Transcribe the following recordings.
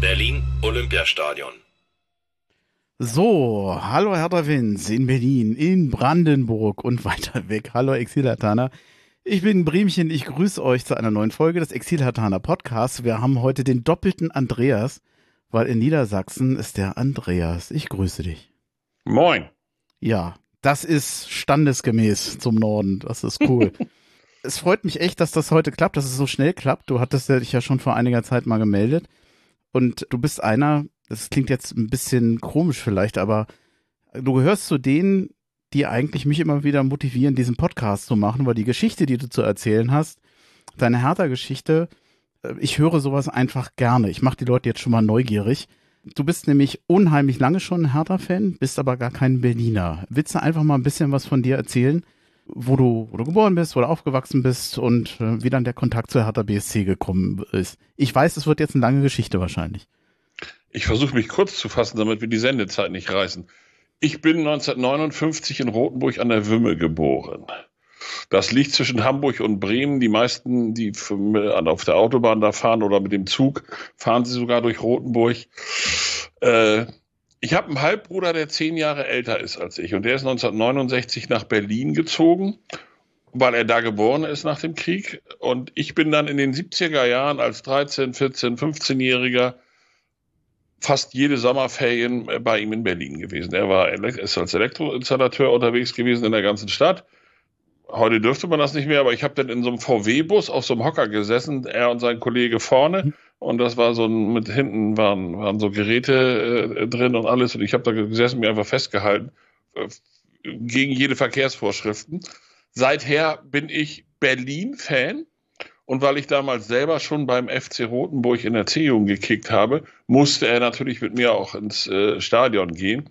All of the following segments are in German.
Berlin Olympiastadion. So, hallo Hertha Fans in Berlin, in Brandenburg und weiter weg. Hallo Exilhatana. Ich bin Bremchen, ich grüße euch zu einer neuen Folge des Exilhatana Podcasts. Wir haben heute den doppelten Andreas, weil in Niedersachsen ist der Andreas. Ich grüße dich. Moin. Ja, das ist standesgemäß zum Norden. Das ist cool. es freut mich echt, dass das heute klappt, dass es so schnell klappt. Du hattest dich ja schon vor einiger Zeit mal gemeldet. Und du bist einer, das klingt jetzt ein bisschen komisch vielleicht, aber du gehörst zu denen, die eigentlich mich immer wieder motivieren, diesen Podcast zu machen, weil die Geschichte, die du zu erzählen hast, deine Hertha-Geschichte, äh, ich höre sowas einfach gerne. Ich mache die Leute jetzt schon mal neugierig. Du bist nämlich unheimlich lange schon ein Hertha-Fan, bist aber gar kein Berliner. Willst du einfach mal ein bisschen was von dir erzählen, wo du, wo du geboren bist, wo du aufgewachsen bist und äh, wie dann der Kontakt zur Hertha BSC gekommen ist? Ich weiß, es wird jetzt eine lange Geschichte wahrscheinlich. Ich versuche mich kurz zu fassen, damit wir die Sendezeit nicht reißen. Ich bin 1959 in Rothenburg an der Wümme geboren. Das liegt zwischen Hamburg und Bremen. Die meisten, die auf der Autobahn da fahren oder mit dem Zug, fahren sie sogar durch Rothenburg. Äh, ich habe einen Halbbruder, der zehn Jahre älter ist als ich. Und der ist 1969 nach Berlin gezogen, weil er da geboren ist nach dem Krieg. Und ich bin dann in den 70er Jahren als 13, 14, 15-Jähriger fast jede Sommerferien bei ihm in Berlin gewesen. Er war ist als Elektroinstallateur unterwegs gewesen in der ganzen Stadt. Heute dürfte man das nicht mehr, aber ich habe dann in so einem VW-Bus auf so einem Hocker gesessen, er und sein Kollege vorne. Und das war so mit hinten waren, waren so Geräte äh, drin und alles. Und ich habe da gesessen, mir einfach festgehalten, äh, gegen jede Verkehrsvorschriften. Seither bin ich Berlin-Fan und weil ich damals selber schon beim FC Rothenburg in der C-Jugend gekickt habe, musste er natürlich mit mir auch ins äh, Stadion gehen.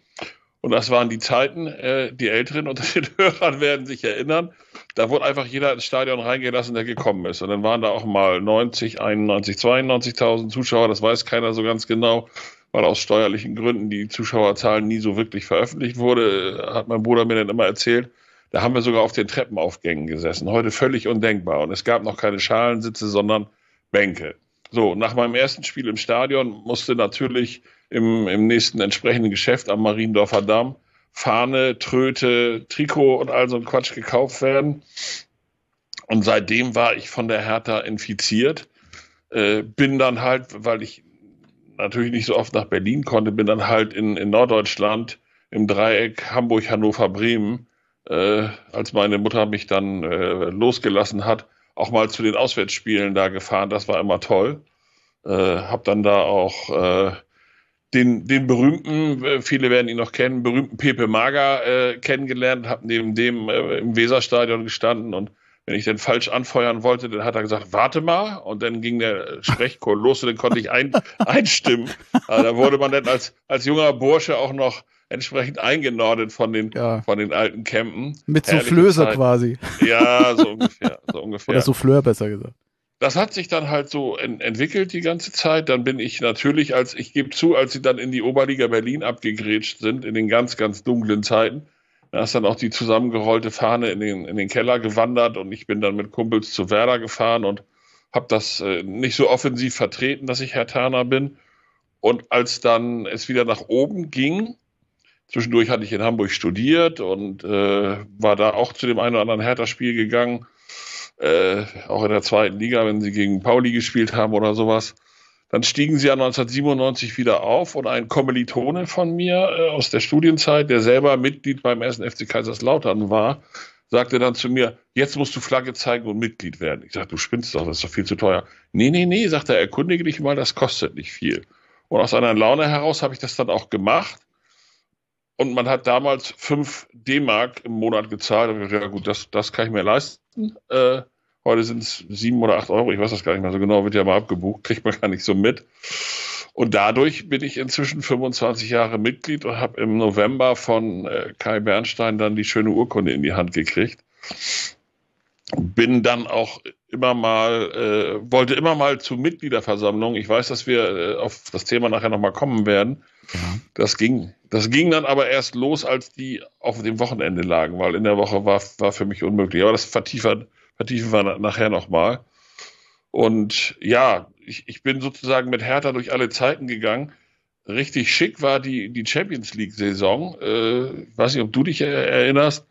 Und das waren die Zeiten, äh, die Älteren unter den Hörern werden sich erinnern. Da wurde einfach jeder ins Stadion reingelassen, der gekommen ist. Und dann waren da auch mal 90, 91, 92.000 Zuschauer. Das weiß keiner so ganz genau, weil aus steuerlichen Gründen die Zuschauerzahlen nie so wirklich veröffentlicht wurde, hat mein Bruder mir dann immer erzählt. Da haben wir sogar auf den Treppenaufgängen gesessen. Heute völlig undenkbar. Und es gab noch keine Schalensitze, sondern Bänke. So, nach meinem ersten Spiel im Stadion musste natürlich im, im nächsten entsprechenden Geschäft am Mariendorfer Damm Fahne, Tröte, Trikot und all so ein Quatsch gekauft werden. Und seitdem war ich von der Hertha infiziert. Äh, bin dann halt, weil ich natürlich nicht so oft nach Berlin konnte, bin dann halt in, in Norddeutschland im Dreieck Hamburg, Hannover, Bremen äh, als meine Mutter mich dann äh, losgelassen hat, auch mal zu den Auswärtsspielen da gefahren. Das war immer toll. Äh, hab dann da auch äh, den, den berühmten, äh, viele werden ihn noch kennen, berühmten Pepe Mager äh, kennengelernt, hab neben dem äh, im Weserstadion gestanden und wenn ich den falsch anfeuern wollte, dann hat er gesagt, warte mal. Und dann ging der Sprechchor los und dann konnte ich ein, einstimmen. Also da wurde man dann als, als junger Bursche auch noch entsprechend eingenordet von den, ja. von den alten Campen. Mit Soufflöse quasi. Ja, so ungefähr, so ungefähr. Oder Souffleur besser gesagt. Das hat sich dann halt so en entwickelt die ganze Zeit. Dann bin ich natürlich, als ich gebe zu, als sie dann in die Oberliga Berlin abgegrätscht sind, in den ganz, ganz dunklen Zeiten, da ist dann auch die zusammengerollte Fahne in den, in den Keller gewandert und ich bin dann mit Kumpels zu Werder gefahren und habe das äh, nicht so offensiv vertreten, dass ich Herr Turner bin. Und als dann es wieder nach oben ging, Zwischendurch hatte ich in Hamburg studiert und äh, war da auch zu dem einen oder anderen Hertha-Spiel gegangen. Äh, auch in der zweiten Liga, wenn sie gegen Pauli gespielt haben oder sowas. Dann stiegen sie ja 1997 wieder auf und ein Kommilitone von mir äh, aus der Studienzeit, der selber Mitglied beim ersten FC Kaiserslautern war, sagte dann zu mir, jetzt musst du Flagge zeigen und Mitglied werden. Ich sagte, du spinnst doch, das ist doch viel zu teuer. Nee, nee, nee, sagt er, erkundige dich mal, das kostet nicht viel. Und aus einer Laune heraus habe ich das dann auch gemacht und man hat damals 5 D-Mark im Monat gezahlt. Und ja gut, das, das kann ich mir leisten. Äh, heute sind es 7 oder 8 Euro, ich weiß das gar nicht mehr so genau, wird ja mal abgebucht, kriegt man gar nicht so mit. Und dadurch bin ich inzwischen 25 Jahre Mitglied und habe im November von äh, Kai Bernstein dann die schöne Urkunde in die Hand gekriegt. Bin dann auch immer mal, äh, wollte immer mal zu Mitgliederversammlungen. Ich weiß, dass wir äh, auf das Thema nachher nochmal kommen werden. Ja. Das ging, das ging dann aber erst los, als die auf dem Wochenende lagen, weil in der Woche war, war für mich unmöglich. Aber das vertiefen, vertiefen wir nachher nochmal. Und ja, ich, ich bin sozusagen mit Hertha durch alle Zeiten gegangen. Richtig schick war die, die Champions League-Saison. Äh, ich weiß nicht, ob du dich erinnerst.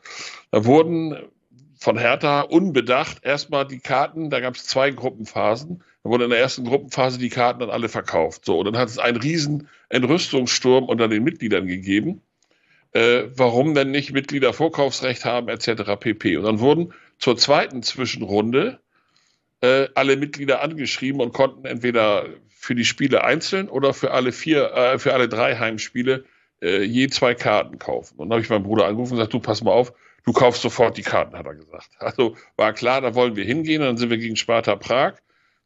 Da wurden von Hertha unbedacht erstmal die Karten, da gab es zwei Gruppenphasen. Da wurden in der ersten Gruppenphase die Karten dann alle verkauft. So, und dann hat es einen riesen Entrüstungssturm unter den Mitgliedern gegeben. Äh, warum denn nicht Mitglieder Vorkaufsrecht haben, etc. pp. Und dann wurden zur zweiten Zwischenrunde äh, alle Mitglieder angeschrieben und konnten entweder für die Spiele einzeln oder für alle vier, äh, für alle drei Heimspiele äh, je zwei Karten kaufen. Und dann habe ich meinen Bruder angerufen und gesagt, du pass mal auf, du kaufst sofort die Karten, hat er gesagt. Also war klar, da wollen wir hingehen. Dann sind wir gegen Sparta Prag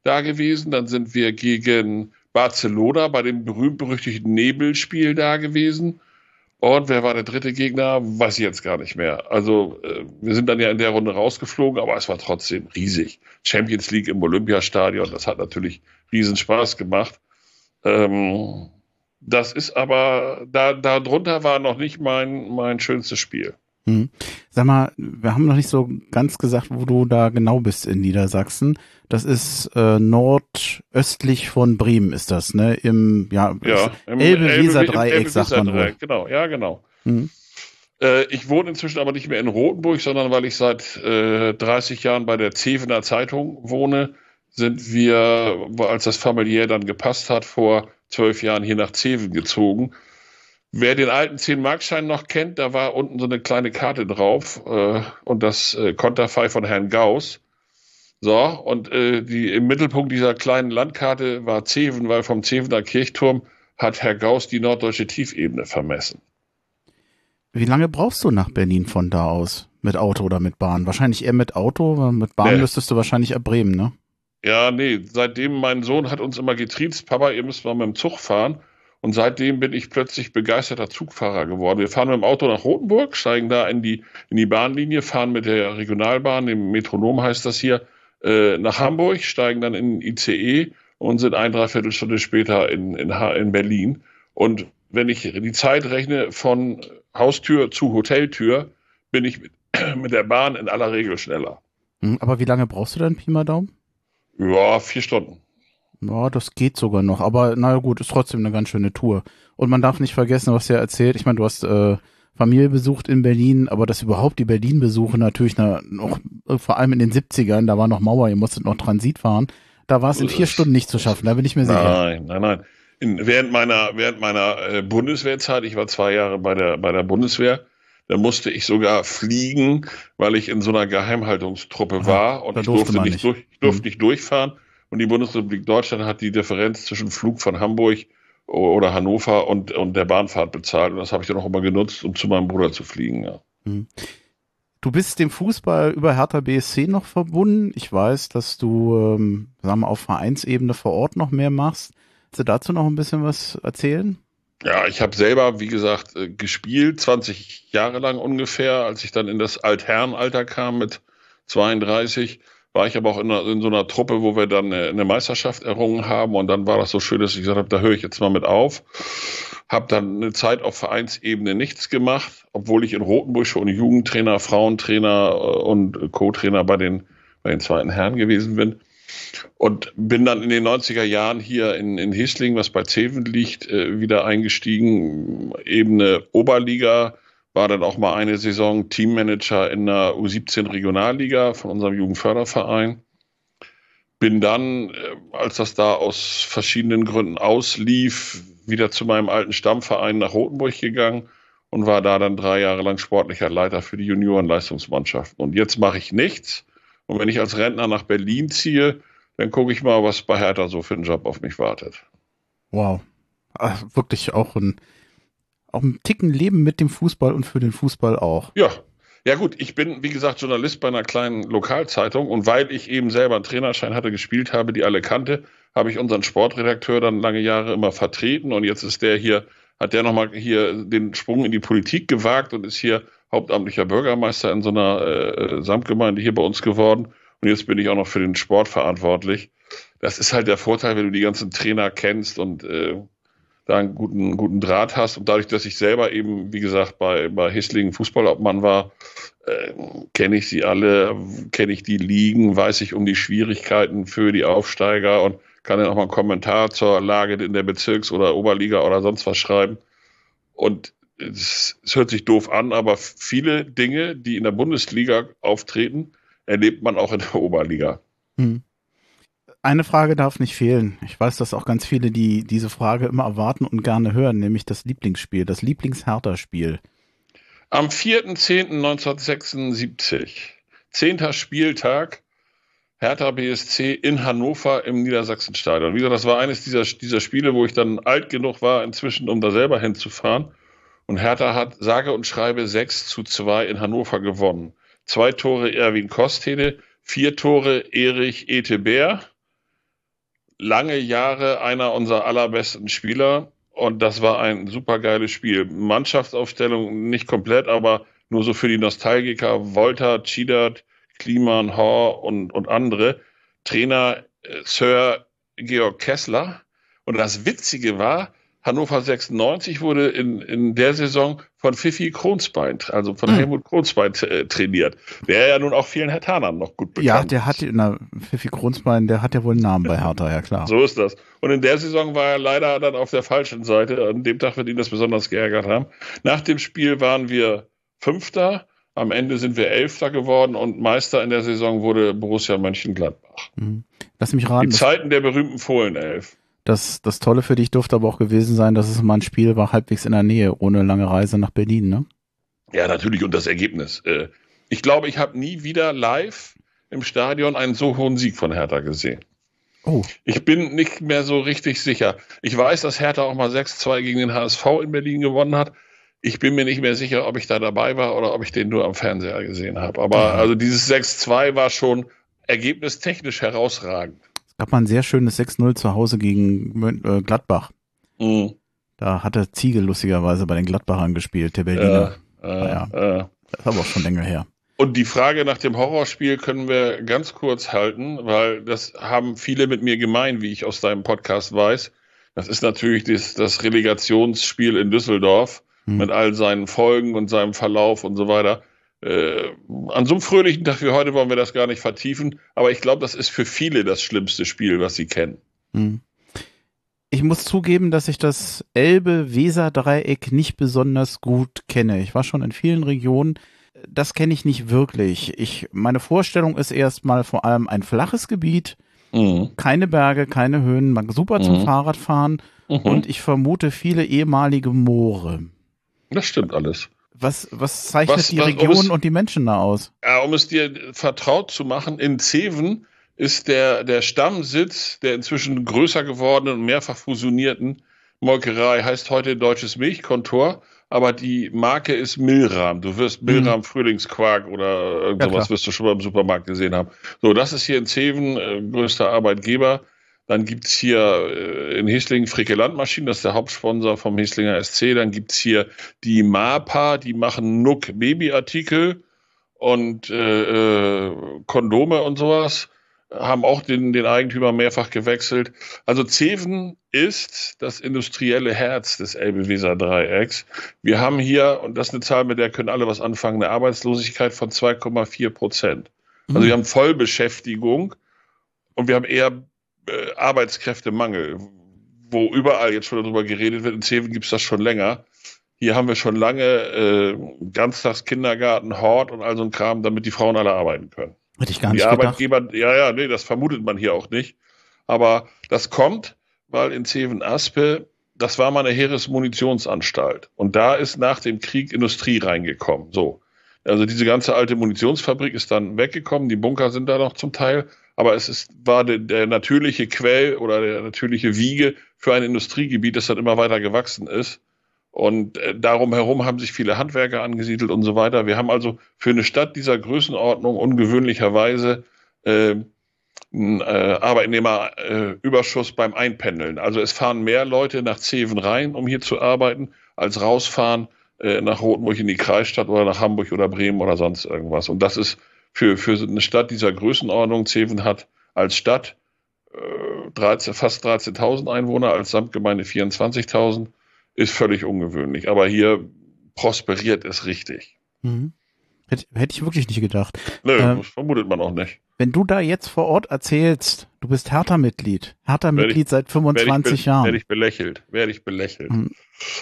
da gewesen. Dann sind wir gegen Barcelona bei dem berühmt-berüchtigten Nebelspiel da gewesen. Und wer war der dritte Gegner? Weiß ich jetzt gar nicht mehr. Also äh, wir sind dann ja in der Runde rausgeflogen, aber es war trotzdem riesig. Champions League im Olympiastadion, das hat natürlich riesen Spaß gemacht. Ähm, das ist aber, da, darunter war noch nicht mein, mein schönstes Spiel. Hm. Sag mal, wir haben noch nicht so ganz gesagt, wo du da genau bist in Niedersachsen. Das ist äh, nordöstlich von Bremen, ist das, ne? Im, ja, ja im Elbe-Weser-Dreieck, Elbe sagt man wohl. Genau, ja, genau. Hm. Äh, ich wohne inzwischen aber nicht mehr in Rothenburg, sondern weil ich seit äh, 30 Jahren bei der Zevener Zeitung wohne, sind wir, als das familiär dann gepasst hat, vor zwölf Jahren hier nach Zeven gezogen Wer den alten 10-Markschein noch kennt, da war unten so eine kleine Karte drauf äh, und das äh, Konterfei von Herrn Gauss. So, und äh, die, im Mittelpunkt dieser kleinen Landkarte war Zeven, weil vom Zevener Kirchturm hat Herr Gauss die norddeutsche Tiefebene vermessen. Wie lange brauchst du nach Berlin von da aus? Mit Auto oder mit Bahn? Wahrscheinlich eher mit Auto, weil mit Bahn nee. müsstest du wahrscheinlich ab Bremen, ne? Ja, nee, seitdem mein Sohn hat uns immer getriezt, Papa, ihr müsst mal mit dem Zug fahren. Und seitdem bin ich plötzlich begeisterter Zugfahrer geworden. Wir fahren mit dem Auto nach Rothenburg, steigen da in die, in die Bahnlinie, fahren mit der Regionalbahn, dem Metronom heißt das hier, äh, nach Hamburg, steigen dann in ICE und sind ein, dreiviertel Stunde später in, in, in Berlin. Und wenn ich die Zeit rechne von Haustür zu Hoteltür, bin ich mit, mit der Bahn in aller Regel schneller. Hm, aber wie lange brauchst du dann Pi mal Daumen? Ja, vier Stunden. Ja, das geht sogar noch, aber naja gut, ist trotzdem eine ganz schöne Tour. Und man darf nicht vergessen, was er erzählt. Ich meine, du hast äh, Familie besucht in Berlin, aber dass überhaupt die Berlin-Besuche natürlich noch, vor allem in den 70ern, da war noch Mauer, ihr musstet noch Transit fahren, da war es in vier Stunden nicht zu schaffen, da bin ich mir sicher. Nein, nein, nein. In, während meiner, während meiner äh, Bundeswehrzeit, ich war zwei Jahre bei der, bei der Bundeswehr, da musste ich sogar fliegen, weil ich in so einer Geheimhaltungstruppe Aha, war und ich durfte, nicht. Durch, ich durfte hm. nicht durchfahren. Und die Bundesrepublik Deutschland hat die Differenz zwischen Flug von Hamburg oder Hannover und, und der Bahnfahrt bezahlt. Und das habe ich dann auch immer genutzt, um zu meinem Bruder zu fliegen. Ja. Hm. Du bist dem Fußball über Hertha BSC noch verbunden. Ich weiß, dass du ähm, sagen wir, auf Vereinsebene vor Ort noch mehr machst. Willst du dazu noch ein bisschen was erzählen? Ja, ich habe selber, wie gesagt, äh, gespielt, 20 Jahre lang ungefähr, als ich dann in das Altherrenalter kam mit 32 war ich aber auch in, in, so einer Truppe, wo wir dann eine, eine, Meisterschaft errungen haben. Und dann war das so schön, dass ich gesagt habe, da höre ich jetzt mal mit auf. Habe dann eine Zeit auf Vereinsebene nichts gemacht, obwohl ich in Rotenburg schon Jugendtrainer, Frauentrainer äh, und Co-Trainer bei den, bei den zweiten Herren gewesen bin. Und bin dann in den 90er Jahren hier in, in Hisling, was bei Zeven liegt, äh, wieder eingestiegen. Ebene Oberliga, war dann auch mal eine Saison Teammanager in der U17 Regionalliga von unserem Jugendförderverein. Bin dann, äh, als das da aus verschiedenen Gründen auslief, wieder zu meinem alten Stammverein nach Rothenburg gegangen und war da dann drei Jahre lang sportlicher Leiter für die Juniorenleistungsmannschaften. Und jetzt mache ich nichts. Und wenn ich als Rentner nach Berlin ziehe, dann gucke ich mal, was bei Hertha so für einen Job auf mich wartet. Wow. Ach, wirklich auch ein auch ein Ticken leben mit dem Fußball und für den Fußball auch. Ja, Ja gut, ich bin, wie gesagt, Journalist bei einer kleinen Lokalzeitung und weil ich eben selber einen Trainerschein hatte, gespielt habe, die alle kannte, habe ich unseren Sportredakteur dann lange Jahre immer vertreten und jetzt ist der hier, hat der nochmal hier den Sprung in die Politik gewagt und ist hier hauptamtlicher Bürgermeister in so einer äh, Samtgemeinde hier bei uns geworden und jetzt bin ich auch noch für den Sport verantwortlich. Das ist halt der Vorteil, wenn du die ganzen Trainer kennst und äh, da einen guten, guten Draht hast. Und dadurch, dass ich selber eben, wie gesagt, bei, bei Hisslingen Fußballobmann war, äh, kenne ich sie alle, kenne ich die Ligen, weiß ich um die Schwierigkeiten für die Aufsteiger und kann dann auch mal einen Kommentar zur Lage in der Bezirks- oder Oberliga oder sonst was schreiben. Und es, es hört sich doof an, aber viele Dinge, die in der Bundesliga auftreten, erlebt man auch in der Oberliga. Hm eine Frage darf nicht fehlen. Ich weiß, dass auch ganz viele, die diese Frage immer erwarten und gerne hören, nämlich das Lieblingsspiel, das Lieblings-Hertha-Spiel. Am 4.10.1976, zehnter Spieltag, Hertha BSC in Hannover im Niedersachsenstadion. Wie gesagt, das war eines dieser, dieser Spiele, wo ich dann alt genug war, inzwischen, um da selber hinzufahren. Und Hertha hat sage und schreibe 6 zu 2 in Hannover gewonnen. Zwei Tore Erwin Kostede, vier Tore Erich Etebär lange Jahre einer unserer allerbesten Spieler und das war ein super geiles Spiel. Mannschaftsaufstellung nicht komplett, aber nur so für die Nostalgiker. Volta, Chidert, Kliman, Hor und, und andere. Trainer äh, Sir Georg Kessler. Und das Witzige war, Hannover 96 wurde in, in der Saison von Fifi Kronsbein, also von hm. Helmut Kronsbein äh, trainiert. Der ja nun auch vielen Herthanern noch gut bekannt Ja, der hat, na, Fifi Kronsbein, der hat ja wohl einen Namen bei Hertha, ja klar. So ist das. Und in der Saison war er leider dann auf der falschen Seite. An dem Tag wird ihn das besonders geärgert haben. Nach dem Spiel waren wir Fünfter. Am Ende sind wir Elfter geworden und Meister in der Saison wurde Borussia Mönchengladbach. Mhm. Lass mich raten. Die Zeiten der berühmten Fohlenelf. Das, das Tolle für dich durfte aber auch gewesen sein, dass es mal ein Spiel war, halbwegs in der Nähe, ohne lange Reise nach Berlin, ne? Ja, natürlich. Und das Ergebnis. Äh, ich glaube, ich habe nie wieder live im Stadion einen so hohen Sieg von Hertha gesehen. Oh. Ich bin nicht mehr so richtig sicher. Ich weiß, dass Hertha auch mal 6-2 gegen den HSV in Berlin gewonnen hat. Ich bin mir nicht mehr sicher, ob ich da dabei war oder ob ich den nur am Fernseher gesehen habe. Aber also dieses 6-2 war schon ergebnistechnisch herausragend gab mal ein sehr schönes 6-0 zu Hause gegen äh, Gladbach. Mhm. Da hatte Ziege lustigerweise bei den Gladbachern gespielt, der Berliner. Äh, äh, naja, äh. Das ist aber auch schon länger her. Und die Frage nach dem Horrorspiel können wir ganz kurz halten, weil das haben viele mit mir gemein, wie ich aus deinem Podcast weiß. Das ist natürlich das, das Relegationsspiel in Düsseldorf hm. mit all seinen Folgen und seinem Verlauf und so weiter. Äh, an so einem fröhlichen Tag wie heute wollen wir das gar nicht vertiefen, aber ich glaube, das ist für viele das schlimmste Spiel, was sie kennen. Hm. Ich muss zugeben, dass ich das Elbe-Weser-Dreieck nicht besonders gut kenne. Ich war schon in vielen Regionen. Das kenne ich nicht wirklich. Ich, meine Vorstellung ist erstmal vor allem ein flaches Gebiet, mhm. keine Berge, keine Höhen, super mhm. zum Fahrradfahren mhm. und ich vermute viele ehemalige Moore. Das stimmt alles. Was, was zeichnet was, die was, Region es, und die Menschen da aus? Ja, um es dir vertraut zu machen, in Zeven ist der, der Stammsitz der inzwischen größer gewordenen und mehrfach fusionierten Molkerei, heißt heute Deutsches Milchkontor, aber die Marke ist Milram. Du wirst Milram mhm. Frühlingsquark oder irgendwas ja, wirst du schon mal im Supermarkt gesehen haben. So, das ist hier in Zeven äh, größter Arbeitgeber. Dann gibt es hier äh, in Hislingen Fricke Landmaschinen, das ist der Hauptsponsor vom Hislinger SC. Dann gibt es hier die MAPA, die machen Nuck Babyartikel und äh, äh, Kondome und sowas. Haben auch den, den Eigentümer mehrfach gewechselt. Also Zeven ist das industrielle Herz des Elbe-Weser-Dreiecks. Wir haben hier, und das ist eine Zahl, mit der können alle was anfangen, eine Arbeitslosigkeit von 2,4 Prozent. Also mhm. wir haben Vollbeschäftigung und wir haben eher äh, Arbeitskräftemangel, wo überall jetzt schon darüber geredet wird. In Zeven gibt es das schon länger. Hier haben wir schon lange äh, Ganztagskindergarten, Hort und all so ein Kram, damit die Frauen alle arbeiten können. Hätte ich gar nicht die Arbeitgeber, gedacht. ja, ja, nee, das vermutet man hier auch nicht. Aber das kommt, weil in Zeven-Aspe, das war mal eine Heeresmunitionsanstalt. Und da ist nach dem Krieg Industrie reingekommen. So. Also diese ganze alte Munitionsfabrik ist dann weggekommen, die Bunker sind da noch zum Teil aber es ist, war der, der natürliche Quell oder der natürliche Wiege für ein Industriegebiet, das dann immer weiter gewachsen ist. Und äh, darum herum haben sich viele Handwerker angesiedelt und so weiter. Wir haben also für eine Stadt dieser Größenordnung ungewöhnlicherweise äh, einen äh, Arbeitnehmerüberschuss beim Einpendeln. Also es fahren mehr Leute nach Zeven rein, um hier zu arbeiten, als rausfahren äh, nach Rothenburg in die Kreisstadt oder nach Hamburg oder Bremen oder sonst irgendwas. Und das ist für, für eine Stadt dieser Größenordnung, Zeven hat als Stadt äh, 13, fast 13.000 Einwohner, als Samtgemeinde 24.000, ist völlig ungewöhnlich. Aber hier prosperiert es richtig. Mhm. Hätte, hätte ich wirklich nicht gedacht. Nö, ähm, das vermutet man auch nicht. Wenn du da jetzt vor Ort erzählst, du bist Hertha-Mitglied, Hertha-Mitglied seit 25 werd Jahren. Werde ich belächelt, werde ich belächelt. Hm.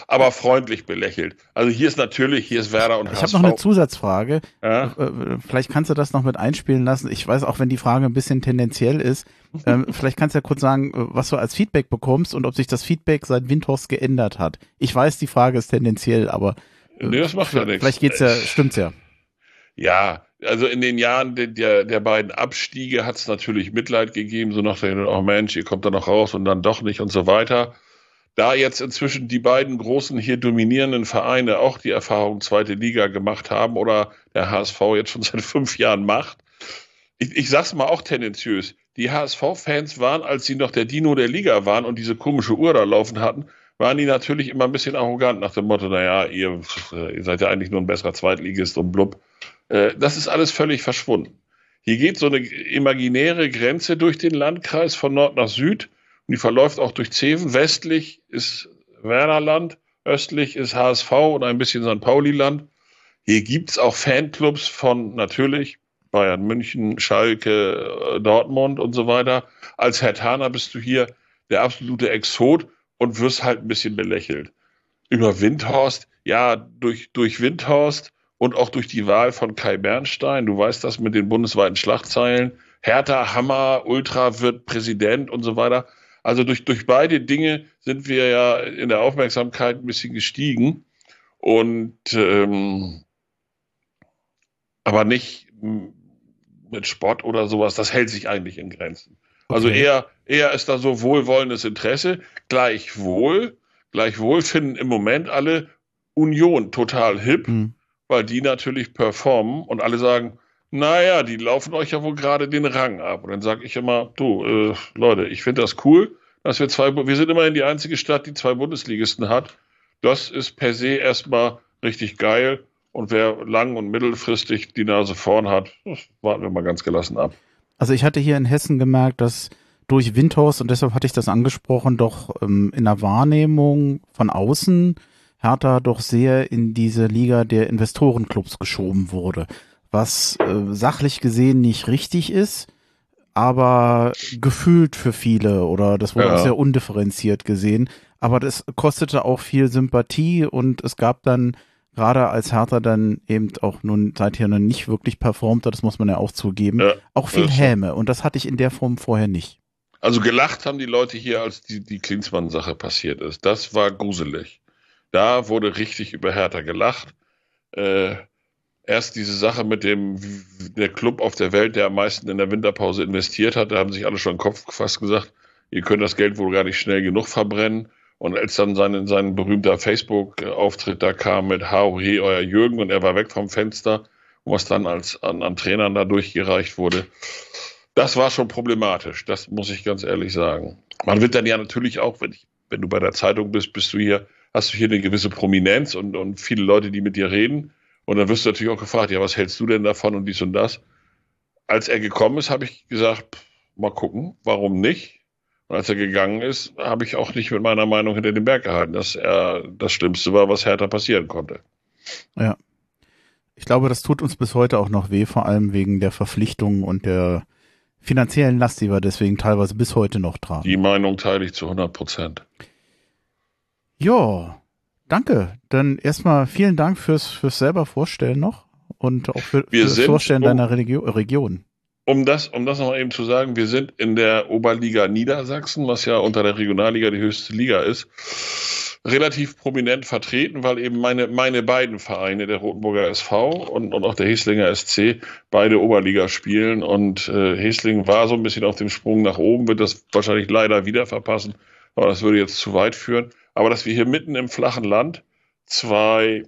Aber freundlich belächelt. Also hier ist natürlich, hier ist Werder und Ich habe noch eine Zusatzfrage. Ja? Äh, äh, vielleicht kannst du das noch mit einspielen lassen. Ich weiß auch, wenn die Frage ein bisschen tendenziell ist. ähm, vielleicht kannst du ja kurz sagen, äh, was du als Feedback bekommst und ob sich das Feedback seit Windhorst geändert hat. Ich weiß, die Frage ist tendenziell, aber nee, das macht ja nichts. Vielleicht geht's ja, stimmt's ja. Ja, also in den Jahren der, der, beiden Abstiege hat es natürlich Mitleid gegeben, so nach der, oh Mensch, ihr kommt da noch raus und dann doch nicht und so weiter. Da jetzt inzwischen die beiden großen hier dominierenden Vereine auch die Erfahrung zweite Liga gemacht haben oder der HSV jetzt schon seit fünf Jahren macht, ich, ich sag's mal auch tendenziös. Die HSV-Fans waren, als sie noch der Dino der Liga waren und diese komische Uhr da laufen hatten, waren die natürlich immer ein bisschen arrogant nach dem Motto, naja, ihr, ihr seid ja eigentlich nur ein besserer Zweitligist und blub. Äh, das ist alles völlig verschwunden. Hier geht so eine imaginäre Grenze durch den Landkreis von Nord nach Süd und die verläuft auch durch Zeven. Westlich ist Wernerland, östlich ist HSV und ein bisschen St. Pauli-Land. Hier gibt es auch Fanclubs von natürlich Bayern München, Schalke, äh, Dortmund und so weiter. Als Herr Taner bist du hier der absolute Exot und wirst halt ein bisschen belächelt. Über Windhorst, ja, durch, durch Windhorst und auch durch die Wahl von Kai Bernstein. Du weißt das mit den bundesweiten Schlagzeilen. Hertha, Hammer, Ultra wird Präsident und so weiter. Also durch, durch beide Dinge sind wir ja in der Aufmerksamkeit ein bisschen gestiegen. Und ähm, aber nicht mit Sport oder sowas, das hält sich eigentlich in Grenzen. Also okay. Also eher, eher ist da so wohlwollendes Interesse. Gleichwohl, gleichwohl finden im Moment alle Union total hip. Mhm weil die natürlich performen und alle sagen, naja, die laufen euch ja wohl gerade den Rang ab. Und dann sage ich immer, du, äh, Leute, ich finde das cool, dass wir zwei, wir sind immerhin die einzige Stadt, die zwei Bundesligisten hat. Das ist per se erstmal richtig geil. Und wer lang- und mittelfristig die Nase vorn hat, warten wir mal ganz gelassen ab. Also ich hatte hier in Hessen gemerkt, dass durch Windhaus, und deshalb hatte ich das angesprochen, doch ähm, in der Wahrnehmung von außen Hertha doch sehr in diese Liga der Investorenclubs geschoben wurde, was äh, sachlich gesehen nicht richtig ist, aber gefühlt für viele oder das wurde ja. auch sehr undifferenziert gesehen. Aber das kostete auch viel Sympathie und es gab dann gerade als Hertha dann eben auch nun seither noch nicht wirklich performt hat, das muss man ja auch zugeben, ja, auch viel Häme und das hatte ich in der Form vorher nicht. Also gelacht haben die Leute hier, als die, die Klinsmann-Sache passiert ist. Das war gruselig. Da wurde richtig über Hertha gelacht. Äh, erst diese Sache mit dem der Club auf der Welt, der am meisten in der Winterpause investiert hat, da haben sich alle schon den Kopf gefasst gesagt, ihr könnt das Geld wohl gar nicht schnell genug verbrennen. Und als dann sein, sein berühmter Facebook-Auftritt da kam mit Hau, he, euer Jürgen und er war weg vom Fenster, was dann als an, an Trainern da durchgereicht wurde, das war schon problematisch, das muss ich ganz ehrlich sagen. Man wird dann ja natürlich auch, wenn, ich, wenn du bei der Zeitung bist, bist du hier hast du hier eine gewisse Prominenz und, und viele Leute, die mit dir reden. Und dann wirst du natürlich auch gefragt, ja, was hältst du denn davon und dies und das? Als er gekommen ist, habe ich gesagt, pff, mal gucken, warum nicht? Und als er gegangen ist, habe ich auch nicht mit meiner Meinung hinter den Berg gehalten, dass er das Schlimmste war, was Hertha passieren konnte. Ja. Ich glaube, das tut uns bis heute auch noch weh, vor allem wegen der Verpflichtungen und der finanziellen Last, die wir deswegen teilweise bis heute noch tragen. Die Meinung teile ich zu 100 Prozent. Ja, danke. Dann erstmal vielen Dank fürs, fürs selber Vorstellen noch und auch für, wir fürs Vorstellen um, deiner Regio Region. Um das, um das nochmal eben zu sagen, wir sind in der Oberliga Niedersachsen, was ja unter der Regionalliga die höchste Liga ist, relativ prominent vertreten, weil eben meine, meine beiden Vereine, der Rotenburger SV und, und auch der Heslinger SC, beide Oberliga spielen und äh, Hesling war so ein bisschen auf dem Sprung nach oben, wird das wahrscheinlich leider wieder verpassen, aber das würde jetzt zu weit führen. Aber dass wir hier mitten im flachen Land zwei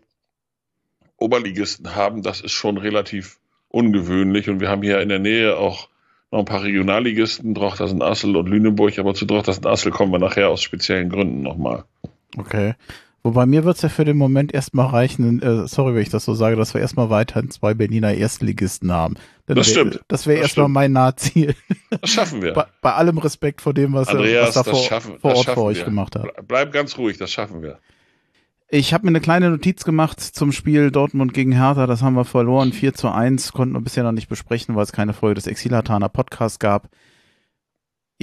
Oberligisten haben, das ist schon relativ ungewöhnlich. Und wir haben hier in der Nähe auch noch ein paar Regionalligisten, Drochtersen Assel und Lüneburg, aber zu Drochtersen Assel kommen wir nachher aus speziellen Gründen nochmal. Okay. Wobei mir wird es ja für den Moment erstmal reichen, äh, sorry, wenn ich das so sage, dass wir erstmal weiterhin zwei Berliner Erstligisten haben. Dann das wär, stimmt. Das wäre erstmal mein Nahziel. Das schaffen wir. Bei, bei, allem Respekt vor dem, was, Andreas, was da vor, schaffen, vor Ort für euch wir. gemacht hat. Bleib ganz ruhig, das schaffen wir. Ich habe mir eine kleine Notiz gemacht zum Spiel Dortmund gegen Hertha. Das haben wir verloren. 4 zu 1. Konnten wir bisher noch nicht besprechen, weil es keine Folge des Exilhataner Podcast gab.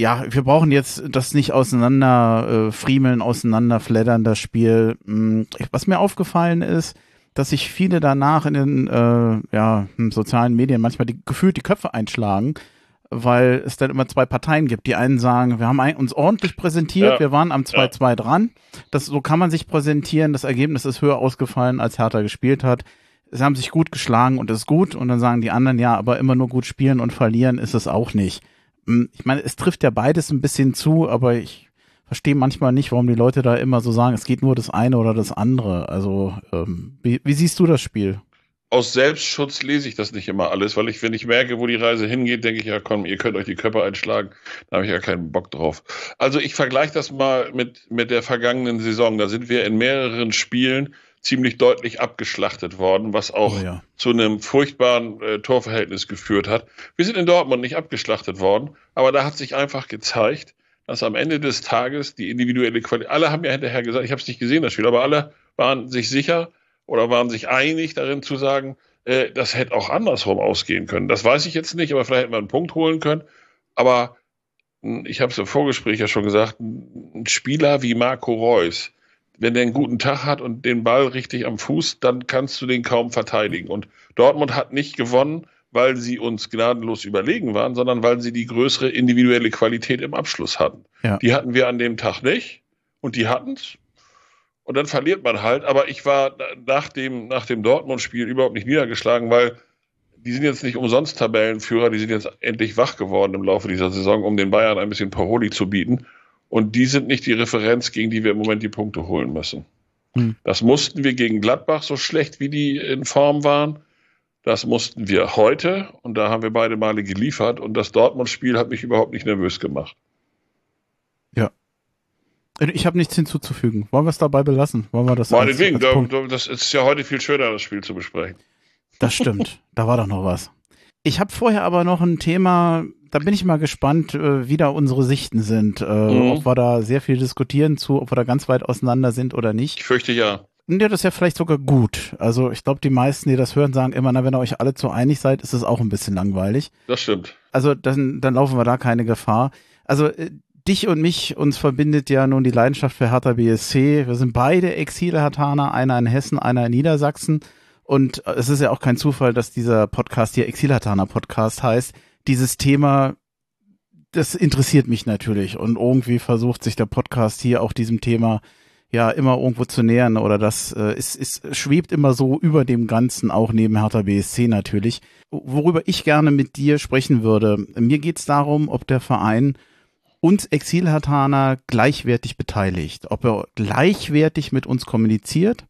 Ja, wir brauchen jetzt das nicht auseinander äh, friemeln, auseinander fleddern, das Spiel. Hm, Was mir aufgefallen ist, dass sich viele danach in den äh, ja, sozialen Medien manchmal die, gefühlt die Köpfe einschlagen, weil es dann immer zwei Parteien gibt. Die einen sagen, wir haben ein, uns ordentlich präsentiert, Ja. wir waren am 2-2 dran. Das, so kann man sich präsentieren. Das Ergebnis ist höher ausgefallen, als Hertha gespielt hat. Sie haben sich gut geschlagen und ist gut. Und dann sagen die anderen, ja, aber immer nur gut spielen und verlieren ist es auch nicht. Hm, Ich meine, es trifft ja beides ein bisschen zu, aber ich verstehe manchmal nicht, warum die Leute da immer so sagen, es geht nur das eine oder das andere. Also, ähm, wie, wie siehst du das Spiel? Aus Selbstschutz lese ich das nicht immer alles, weil ich, wenn ich merke, wo die Reise hingeht, denke ich, ja komm, ihr könnt euch die Köpfe einschlagen, da habe ich ja keinen Bock drauf. Also ich vergleiche das mal mit, mit der vergangenen Saison. Da sind wir in mehreren Spielen ziemlich deutlich abgeschlachtet worden, was auch Oh ja. zu einem furchtbaren äh, Torverhältnis geführt hat. Wir sind in Dortmund nicht abgeschlachtet worden, aber da hat sich einfach gezeigt, dass am Ende des Tages die individuelle Qualität, alle haben ja hinterher gesagt, ich habe es nicht gesehen, das Spiel, aber alle waren sich sicher oder waren sich einig darin zu sagen, äh, das hätte auch andersrum ausgehen können. Das weiß ich jetzt nicht, aber vielleicht hätten wir einen Punkt holen können. Aber mh, ich habe es im Vorgespräch ja schon gesagt, ein Spieler wie Marco Reus, wenn der einen guten Tag hat und den Ball richtig am Fuß, dann kannst du den kaum verteidigen. Und Dortmund hat nicht gewonnen, weil sie uns gnadenlos überlegen waren, sondern weil sie die größere individuelle Qualität im Abschluss hatten. Ja. Die hatten wir an dem Tag nicht und die hatten es. Und dann verliert man halt. Aber ich war nach dem, nach dem Dortmund-Spiel überhaupt nicht niedergeschlagen, weil die sind jetzt nicht umsonst Tabellenführer, die sind jetzt endlich wach geworden im Laufe dieser Saison, um den Bayern ein bisschen Paroli zu bieten. Und die sind nicht die Referenz, gegen die wir im Moment die Punkte holen müssen. Hm. Das mussten wir gegen Gladbach, so schlecht wie die in Form waren. Das mussten wir heute und da haben wir beide Male geliefert. Und das Dortmund-Spiel hat mich überhaupt nicht nervös gemacht. Ich habe nichts hinzuzufügen. Wollen wir es dabei belassen? Wollen wir das als- Meinetwegen, als Punkt- da, das ist ja heute viel schöner, das Spiel zu besprechen. Das stimmt. da war doch noch was. Ich habe vorher aber noch ein Thema, da bin ich mal gespannt, äh, wie da unsere Sichten sind. Äh, Mhm. Ob wir da sehr viel diskutieren zu, ob wir da ganz weit auseinander sind oder nicht. Ich fürchte ja. Ja, das ist ja vielleicht sogar gut. Also ich glaube, die meisten, die das hören, sagen immer, na, wenn ihr euch alle zu einig seid, ist es auch ein bisschen langweilig. Das stimmt. Also dann, dann laufen wir da keine Gefahr. Also äh, dich und mich, uns verbindet ja nun die Leidenschaft für Hertha BSC. Wir sind beide Exil-Hertaner, einer in Hessen, einer in Niedersachsen. Und äh, es ist ja auch kein Zufall, dass dieser Podcast hier Exil-Hertaner Podcast heißt. Dieses Thema, das interessiert mich natürlich. Und irgendwie versucht sich der Podcast hier auch diesem Thema ja immer irgendwo zu nähern oder das äh, ist, ist schwebt immer so über dem Ganzen auch neben Hertha BSC natürlich. Worüber ich gerne mit dir sprechen würde, mir geht es darum, ob der Verein uns Exilhartaner gleichwertig beteiligt, ob er gleichwertig mit uns kommuniziert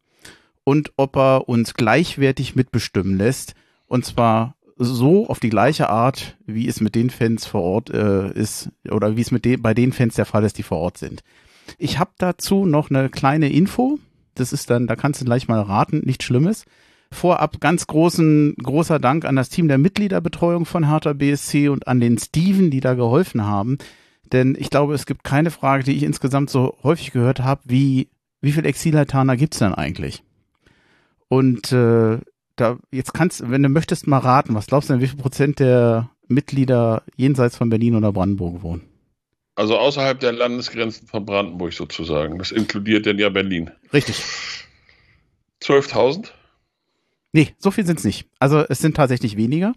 und ob er uns gleichwertig mitbestimmen lässt und zwar so auf die gleiche Art, wie es mit den Fans vor Ort äh, ist oder wie es mit den, bei den Fans der Fall ist, die vor Ort sind. Ich habe dazu noch eine kleine Info. Das ist dann, da kannst du gleich mal raten, nichts Schlimmes. Vorab ganz großen, großer Dank an das Team der Mitgliederbetreuung von Hertha BSC und an den Steven, die da geholfen haben. Denn ich glaube, es gibt keine Frage, die ich insgesamt so häufig gehört habe, wie, wie viel Exilhaltaner gibt's denn eigentlich? Und äh, da, jetzt kannst, wenn du möchtest, mal raten, was glaubst du denn, wie viel Prozent der Mitglieder jenseits von Berlin oder Brandenburg wohnen? Also außerhalb der Landesgrenzen von Brandenburg sozusagen. Das inkludiert denn ja Berlin. Richtig. 12.000? Nee, so viel sind's nicht. Also es sind tatsächlich weniger.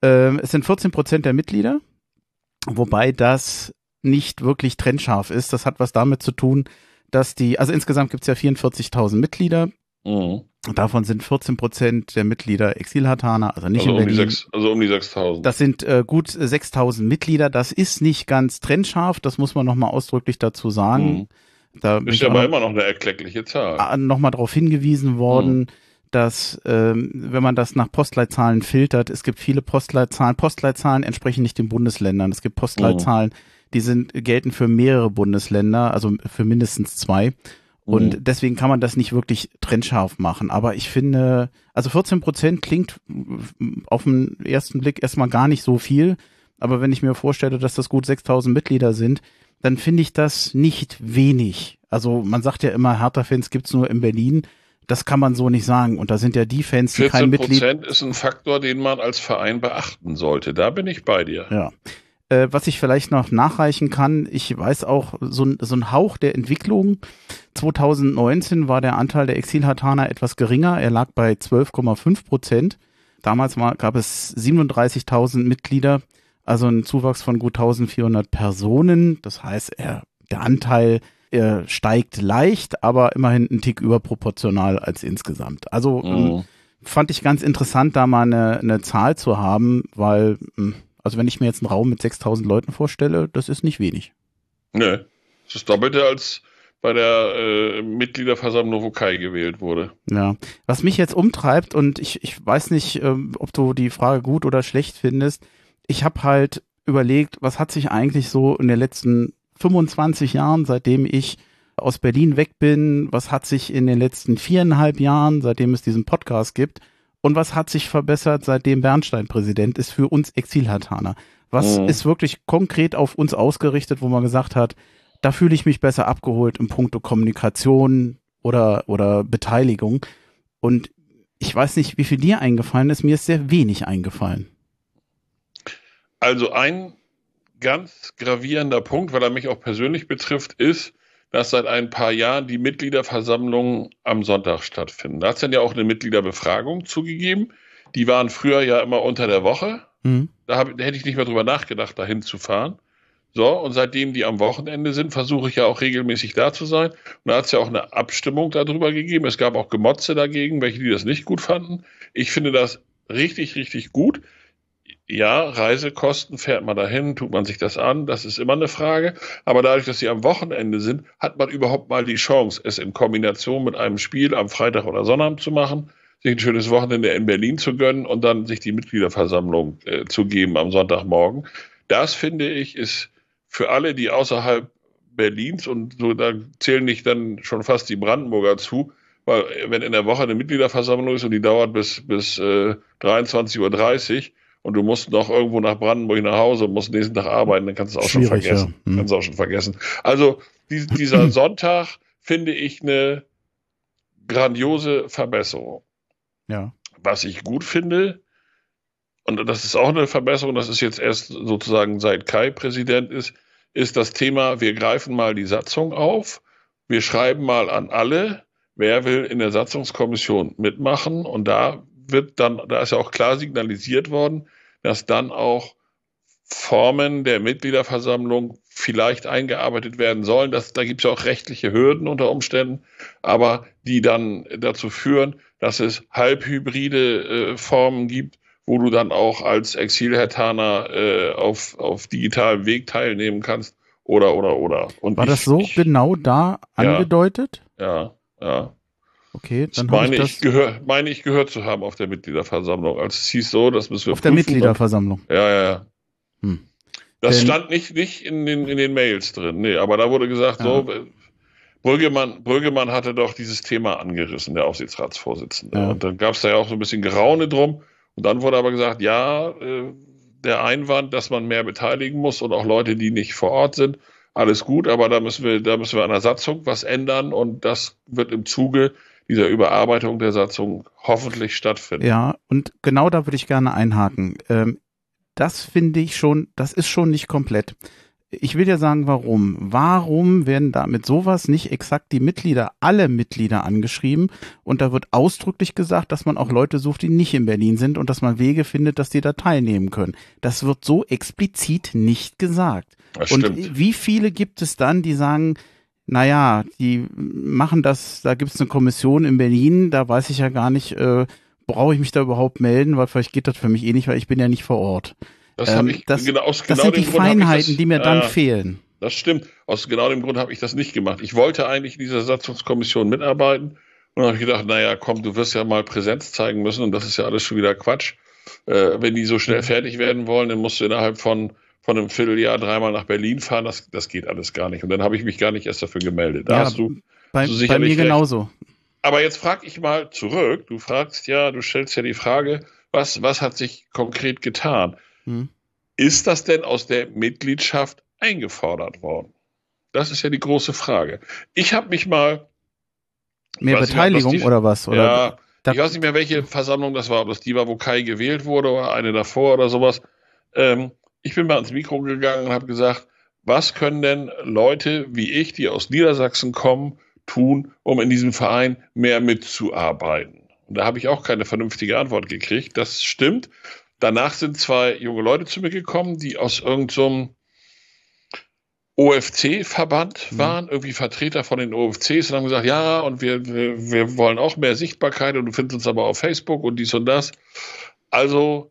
Ähm, es sind 14 Prozent der Mitglieder, wobei das nicht wirklich trennscharf ist. Das hat was damit zu tun, dass die, also insgesamt gibt's ja 44.000 Mitglieder. Mhm. Davon sind 14 Prozent der Mitglieder Exilhartaner, also nicht Also in um, die Berlin. sechs, also um die 6.000. Das sind äh, gut 6000 Mitglieder. Das ist nicht ganz trennscharf, das muss man nochmal ausdrücklich dazu sagen. Mhm. Da ist ja aber immer noch eine erkleckliche Zahl. Nochmal darauf hingewiesen worden, mhm. dass ähm, wenn man das nach Postleitzahlen filtert, es gibt viele Postleitzahlen. Postleitzahlen entsprechen nicht den Bundesländern. Es gibt Postleitzahlen, mhm. die sind gelten für mehrere Bundesländer, also für mindestens zwei. Und mhm. deswegen kann man das nicht wirklich trennscharf machen. Aber ich finde, also 14 Prozent klingt auf den ersten Blick erstmal gar nicht so viel. Aber wenn ich mir vorstelle, dass das gut 6000 Mitglieder sind, dann finde ich das nicht wenig. Also man sagt ja immer, Hertha-Fans gibt's nur in Berlin. Das kann man so nicht sagen. Und da sind ja die Fans, die kein Mitglied... 14 Prozent ist ein Faktor, den man als Verein beachten sollte. Da bin ich bei dir. Ja. Äh, was ich vielleicht noch nachreichen kann, ich weiß auch, so, so ein Hauch der Entwicklung. 2019 war der Anteil der Exilhartaner etwas geringer. Er lag bei 12,5 Prozent. Damals war, gab es 37.000 Mitglieder also ein Zuwachs von gut 1400 Personen. Das heißt, er, der Anteil er steigt leicht, aber immerhin ein Tick überproportional als insgesamt. Also mhm. fand ich ganz interessant, da mal eine, eine Zahl zu haben, weil, hm, also wenn ich mir jetzt einen Raum mit 6000 Leuten vorstelle, das ist nicht wenig. Nö, das ist doppelte als bei der äh, Mitgliederversammlung, wo Kai gewählt wurde. Ja, was mich jetzt umtreibt und ich, ich weiß nicht, ähm, ob du die Frage gut oder schlecht findest, ich habe halt überlegt, was hat sich eigentlich so in den letzten 25 Jahren, seitdem ich aus Berlin weg bin, was hat sich in den letzten viereinhalb Jahren, seitdem es diesen Podcast gibt, und was hat sich verbessert, seitdem Bernstein Präsident ist für uns Exilhartaner? Was mhm. ist wirklich konkret auf uns ausgerichtet, wo man gesagt hat, da fühle ich mich besser abgeholt im Punkto Kommunikation oder, oder Beteiligung. Und ich weiß nicht, wie viel dir eingefallen ist. Mir ist sehr wenig eingefallen. Also ein ganz gravierender Punkt, weil er mich auch persönlich betrifft, ist, dass seit ein paar Jahren die Mitgliederversammlungen am Sonntag stattfinden. Da hat es dann ja auch eine Mitgliederbefragung zugegeben. Die waren früher ja immer unter der Woche. Mhm. Da, hab, da hätte ich nicht mehr drüber nachgedacht, dahin zu fahren. So, und seitdem die am Wochenende sind, versuche ich ja auch regelmäßig da zu sein. Und da hat es ja auch eine Abstimmung darüber gegeben. Es gab auch Gemotze dagegen, welche die das nicht gut fanden. Ich finde das richtig, richtig gut ja, Reisekosten, fährt man dahin, tut man sich das an, das ist immer eine Frage. Aber dadurch, dass sie am Wochenende sind, hat man überhaupt mal die Chance, es in Kombination mit einem Spiel am Freitag oder Sonnabend zu machen, sich ein schönes Wochenende in Berlin zu gönnen und dann sich die Mitgliederversammlung äh, zu geben am Sonntagmorgen. Das finde ich ist für alle, die außerhalb Berlins und so, da zählen nicht dann schon fast die Brandenburger zu, weil wenn in der Woche eine Mitgliederversammlung ist und die dauert bis, bis äh, 23.30 Uhr, und du musst noch irgendwo nach Brandenburg nach Hause und musst nächsten Tag arbeiten, dann kannst du es auch schon vergessen. Ja. Hm. Kannst auch schon vergessen. Also die, dieser Sonntag finde ich eine grandiose Verbesserung. Ja. Was ich gut finde, und das ist auch eine Verbesserung, das ist jetzt erst sozusagen seit Kai Präsident ist, ist das Thema, wir greifen mal die Satzung auf, wir schreiben mal an alle, wer will in der Satzungskommission mitmachen und da wird dann, da ist ja auch klar signalisiert worden, dass dann auch Formen der Mitgliederversammlung vielleicht eingearbeitet werden sollen. Das, da gibt es ja auch rechtliche Hürden unter Umständen, aber die dann dazu führen, dass es halbhybride äh, Formen gibt, wo du dann auch als Exilhertaner äh, auf, auf digitalem Weg teilnehmen kannst oder, oder, oder. Und War ich, das so ich, genau da angedeutet? Ja, ja. Okay, dann das meine ich, das ich gehör, meine ich gehört zu haben auf der Mitgliederversammlung. Also es hieß so, das müssen wir Auf prüfen, der Mitgliederversammlung. Ja, ja, ja. Hm. Das Denn, stand nicht, nicht in, den, in den Mails drin. Nee, aber da wurde gesagt, ja. so, Brüggemann, Brüggemann hatte doch dieses Thema angerissen, der Aufsichtsratsvorsitzende. Ja. Und dann gab es da ja auch so ein bisschen Geraune drum. Und dann wurde aber gesagt, ja, äh, der Einwand, dass man mehr beteiligen muss und auch Leute, die nicht vor Ort sind, alles gut, aber da müssen wir, da müssen wir an der Satzung was ändern und das wird im Zuge dieser Überarbeitung der Satzung hoffentlich stattfinden. Ja, und genau da würde ich gerne einhaken. Ähm, das finde ich schon, das ist schon nicht komplett. Ich will ja sagen, warum. Warum werden da mit sowas nicht exakt die Mitglieder, alle Mitglieder angeschrieben? Und da wird ausdrücklich gesagt, dass man auch Leute sucht, die nicht in Berlin sind und dass man Wege findet, dass die da teilnehmen können. Das wird so explizit nicht gesagt. Und wie viele gibt es dann, die sagen, naja, die machen das, da gibt es eine Kommission in Berlin, da weiß ich ja gar nicht, äh, brauche ich mich da überhaupt melden, weil vielleicht geht das für mich eh nicht, weil ich bin ja nicht vor Ort. Das, ähm, ich, das, genau, aus das genau sind die Grund Feinheiten, das, die mir dann äh, fehlen. Das stimmt. Aus genau dem Grund habe ich das nicht gemacht. Ich wollte eigentlich in dieser Satzungskommission mitarbeiten und habe gedacht, naja, komm, du wirst ja mal Präsenz zeigen müssen und das ist ja alles schon wieder Quatsch. Äh, wenn die so schnell fertig werden wollen, dann musst du innerhalb von, von einem Vierteljahr dreimal nach Berlin fahren. Das, das geht alles gar nicht. Und dann habe ich mich gar nicht erst dafür gemeldet. Da Ja, hast du, Bei, hast du bei mir recht. genauso. Aber jetzt frage ich mal zurück. Du fragst ja, du stellst ja die Frage, was, was hat sich konkret getan? Hm. Ist das denn aus der Mitgliedschaft eingefordert worden? Das ist ja die große Frage. Ich habe mich mal, Mehr weiß nicht, Beteiligung die- oder was? Oder ja, da- ich weiß nicht mehr, welche Versammlung das war, ob das die war, wo Kai gewählt wurde oder eine davor oder sowas. Ähm, ich bin mal ans Mikro gegangen und habe gesagt, was können denn Leute wie ich, die aus Niedersachsen kommen, tun, um in diesem Verein mehr mitzuarbeiten? Und da habe ich auch keine vernünftige Antwort gekriegt. Das stimmt. Danach sind zwei junge Leute zu mir gekommen, die aus irgendeinem OFC-Verband Mhm. waren, irgendwie Vertreter von den OFCs und haben gesagt, ja, und wir, wir, wir wollen auch mehr Sichtbarkeit und du findest uns aber auf Facebook und dies und das. Also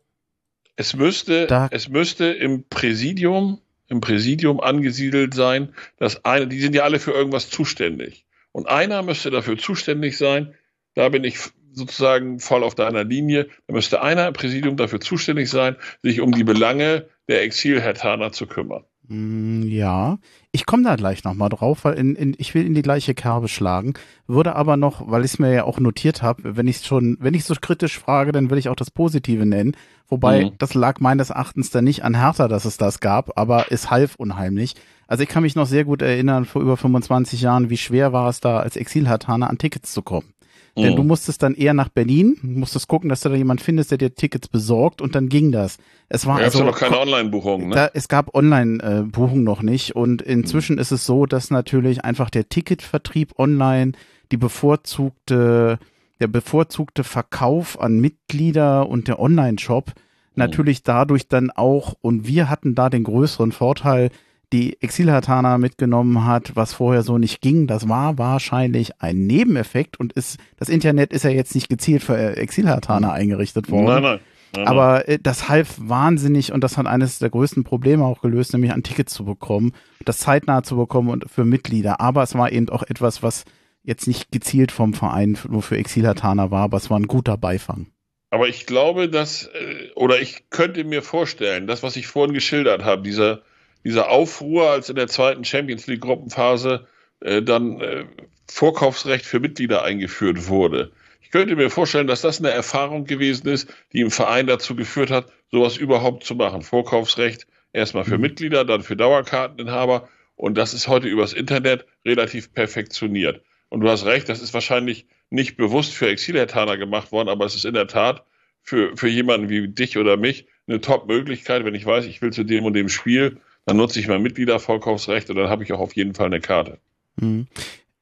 es müsste, Da- es müsste im Präsidium, im Präsidium angesiedelt sein, dass eine, die sind ja alle für irgendwas zuständig. Und einer müsste dafür zuständig sein, da bin ich sozusagen voll auf deiner Linie, da müsste einer im Präsidium dafür zuständig sein, sich um die Belange der Exilhertaner zu kümmern. Mm, Ja, ich komme da gleich nochmal drauf, weil in, in, ich will in die gleiche Kerbe schlagen, würde aber noch, weil ich es mir ja auch notiert habe, wenn ich schon, wenn ich so kritisch frage, dann will ich auch das Positive nennen. Wobei, Mhm. das lag meines Erachtens dann nicht an Hertha, dass es das gab, aber es half unheimlich. Also ich kann mich noch sehr gut erinnern, vor über 25 Jahren, wie schwer war es da, als Exilhartaner an Tickets zu kommen. Denn Mhm. du musstest dann eher nach Berlin, musstest gucken, dass du da jemand findest, der dir Tickets besorgt und dann ging das. Es war es also ja noch keine Online-Buchung, ne? da, es gab Online-Buchung noch nicht und inzwischen ist es so, dass natürlich einfach der Ticketvertrieb online, die bevorzugte, der bevorzugte Verkauf an Mitglieder und der Online-Shop natürlich dadurch dann auch, und wir hatten da den größeren Vorteil, die Exilhartaner mitgenommen hat, was vorher so nicht ging. Das war wahrscheinlich ein Nebeneffekt und ist, das Internet ist ja jetzt nicht gezielt für äh, Exilhartaner eingerichtet worden. Nein, nein. nein, Aber äh, das half wahnsinnig und das hat eines der größten Probleme auch gelöst, nämlich an Tickets zu bekommen, das zeitnah zu bekommen und für Mitglieder. Aber es war eben auch etwas, was jetzt nicht gezielt vom Verein nur für Exilhartaner war, aber es war ein guter Beifang. Aber ich glaube, dass, äh, oder ich könnte mir vorstellen, das, was ich vorhin geschildert habe, dieser, dieser Aufruhr, als in der zweiten Champions League Gruppenphase äh, dann äh, Vorkaufsrecht für Mitglieder eingeführt wurde. Ich könnte mir vorstellen, dass das eine Erfahrung gewesen ist, die im Verein dazu geführt hat, sowas überhaupt zu machen. Vorkaufsrecht erstmal für Mhm. Mitglieder, dann für Dauerkarteninhaber. Und das ist heute übers Internet relativ perfektioniert. Und du hast recht, das ist wahrscheinlich nicht bewusst für Exilhertaner gemacht worden, aber es ist in der Tat für, für jemanden wie dich oder mich eine Top-Möglichkeit, wenn ich weiß, ich will zu dem und dem Spiel, dann nutze ich mein Mitgliedervorkaufsrecht und dann habe ich auch auf jeden Fall eine Karte. Mhm.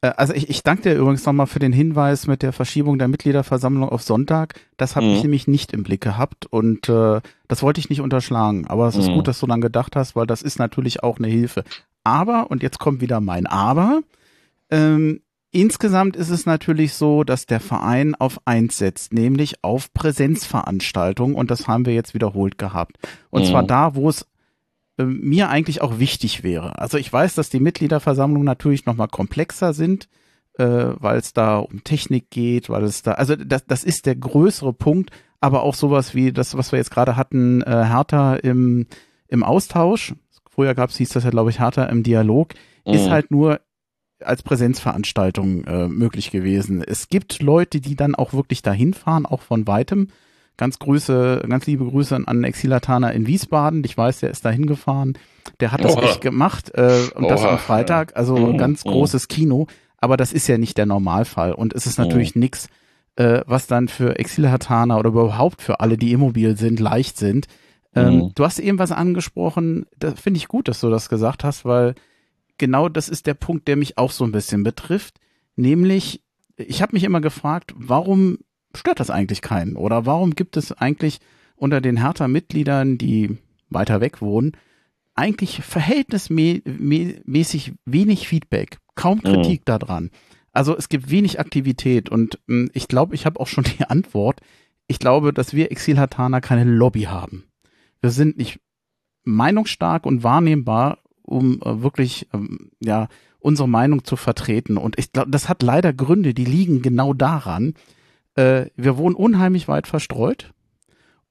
Also ich, ich danke dir übrigens nochmal für den Hinweis mit der Verschiebung der Mitgliederversammlung auf Sonntag. Das habe ich Mhm. nämlich nicht im Blick gehabt und äh, das wollte ich nicht unterschlagen. Aber es ist Mhm. gut, dass du dann gedacht hast, weil das ist natürlich auch eine Hilfe. Aber, und jetzt kommt wieder mein Aber, ähm, insgesamt ist es natürlich so, dass der Verein auf eins setzt, nämlich auf Präsenzveranstaltungen und das haben wir jetzt wiederholt gehabt. Und Mhm. zwar da, wo es äh, mir eigentlich auch wichtig wäre. Also ich weiß, dass die Mitgliederversammlungen natürlich nochmal komplexer sind, äh, weil es da um Technik geht, weil es da, also das, das ist der größere Punkt, aber auch sowas wie das, was wir jetzt gerade hatten, äh, Hertha im, im Austausch, früher gab's, hieß das ja glaube ich Hertha im Dialog, ist Mhm. halt nur als Präsenzveranstaltung äh, möglich gewesen. Es gibt Leute, die dann auch wirklich dahin fahren, auch von weitem. Ganz Grüße, ganz liebe Grüße an einen Exilataner in Wiesbaden. Ich weiß, der ist da hingefahren. Der hat das Oha. echt gemacht äh, und das Oha, am Freitag. Also Mhm, ganz mhm. großes Kino. Aber das ist ja nicht der Normalfall und es ist natürlich nix, äh, was dann für Exilhataner oder überhaupt für alle, die immobil sind, leicht sind. Ähm, Mhm. Du hast eben was angesprochen, da finde ich gut, dass du das gesagt hast, weil genau das ist der Punkt, der mich auch so ein bisschen betrifft. Nämlich, ich habe mich immer gefragt, warum stört das eigentlich keinen? Oder warum gibt es eigentlich unter den Hertha-Mitgliedern, die weiter weg wohnen, eigentlich verhältnismäßig wenig Feedback, kaum Kritik daran. Also es gibt wenig Aktivität und mh, ich glaube, ich habe auch schon die Antwort. Ich glaube, dass wir Exilhataner keine Lobby haben. Wir sind nicht meinungsstark und wahrnehmbar um äh, wirklich, ähm, ja, unsere Meinung zu vertreten. Und ich glaube, das hat leider Gründe, die liegen genau daran. Äh, wir wohnen unheimlich weit verstreut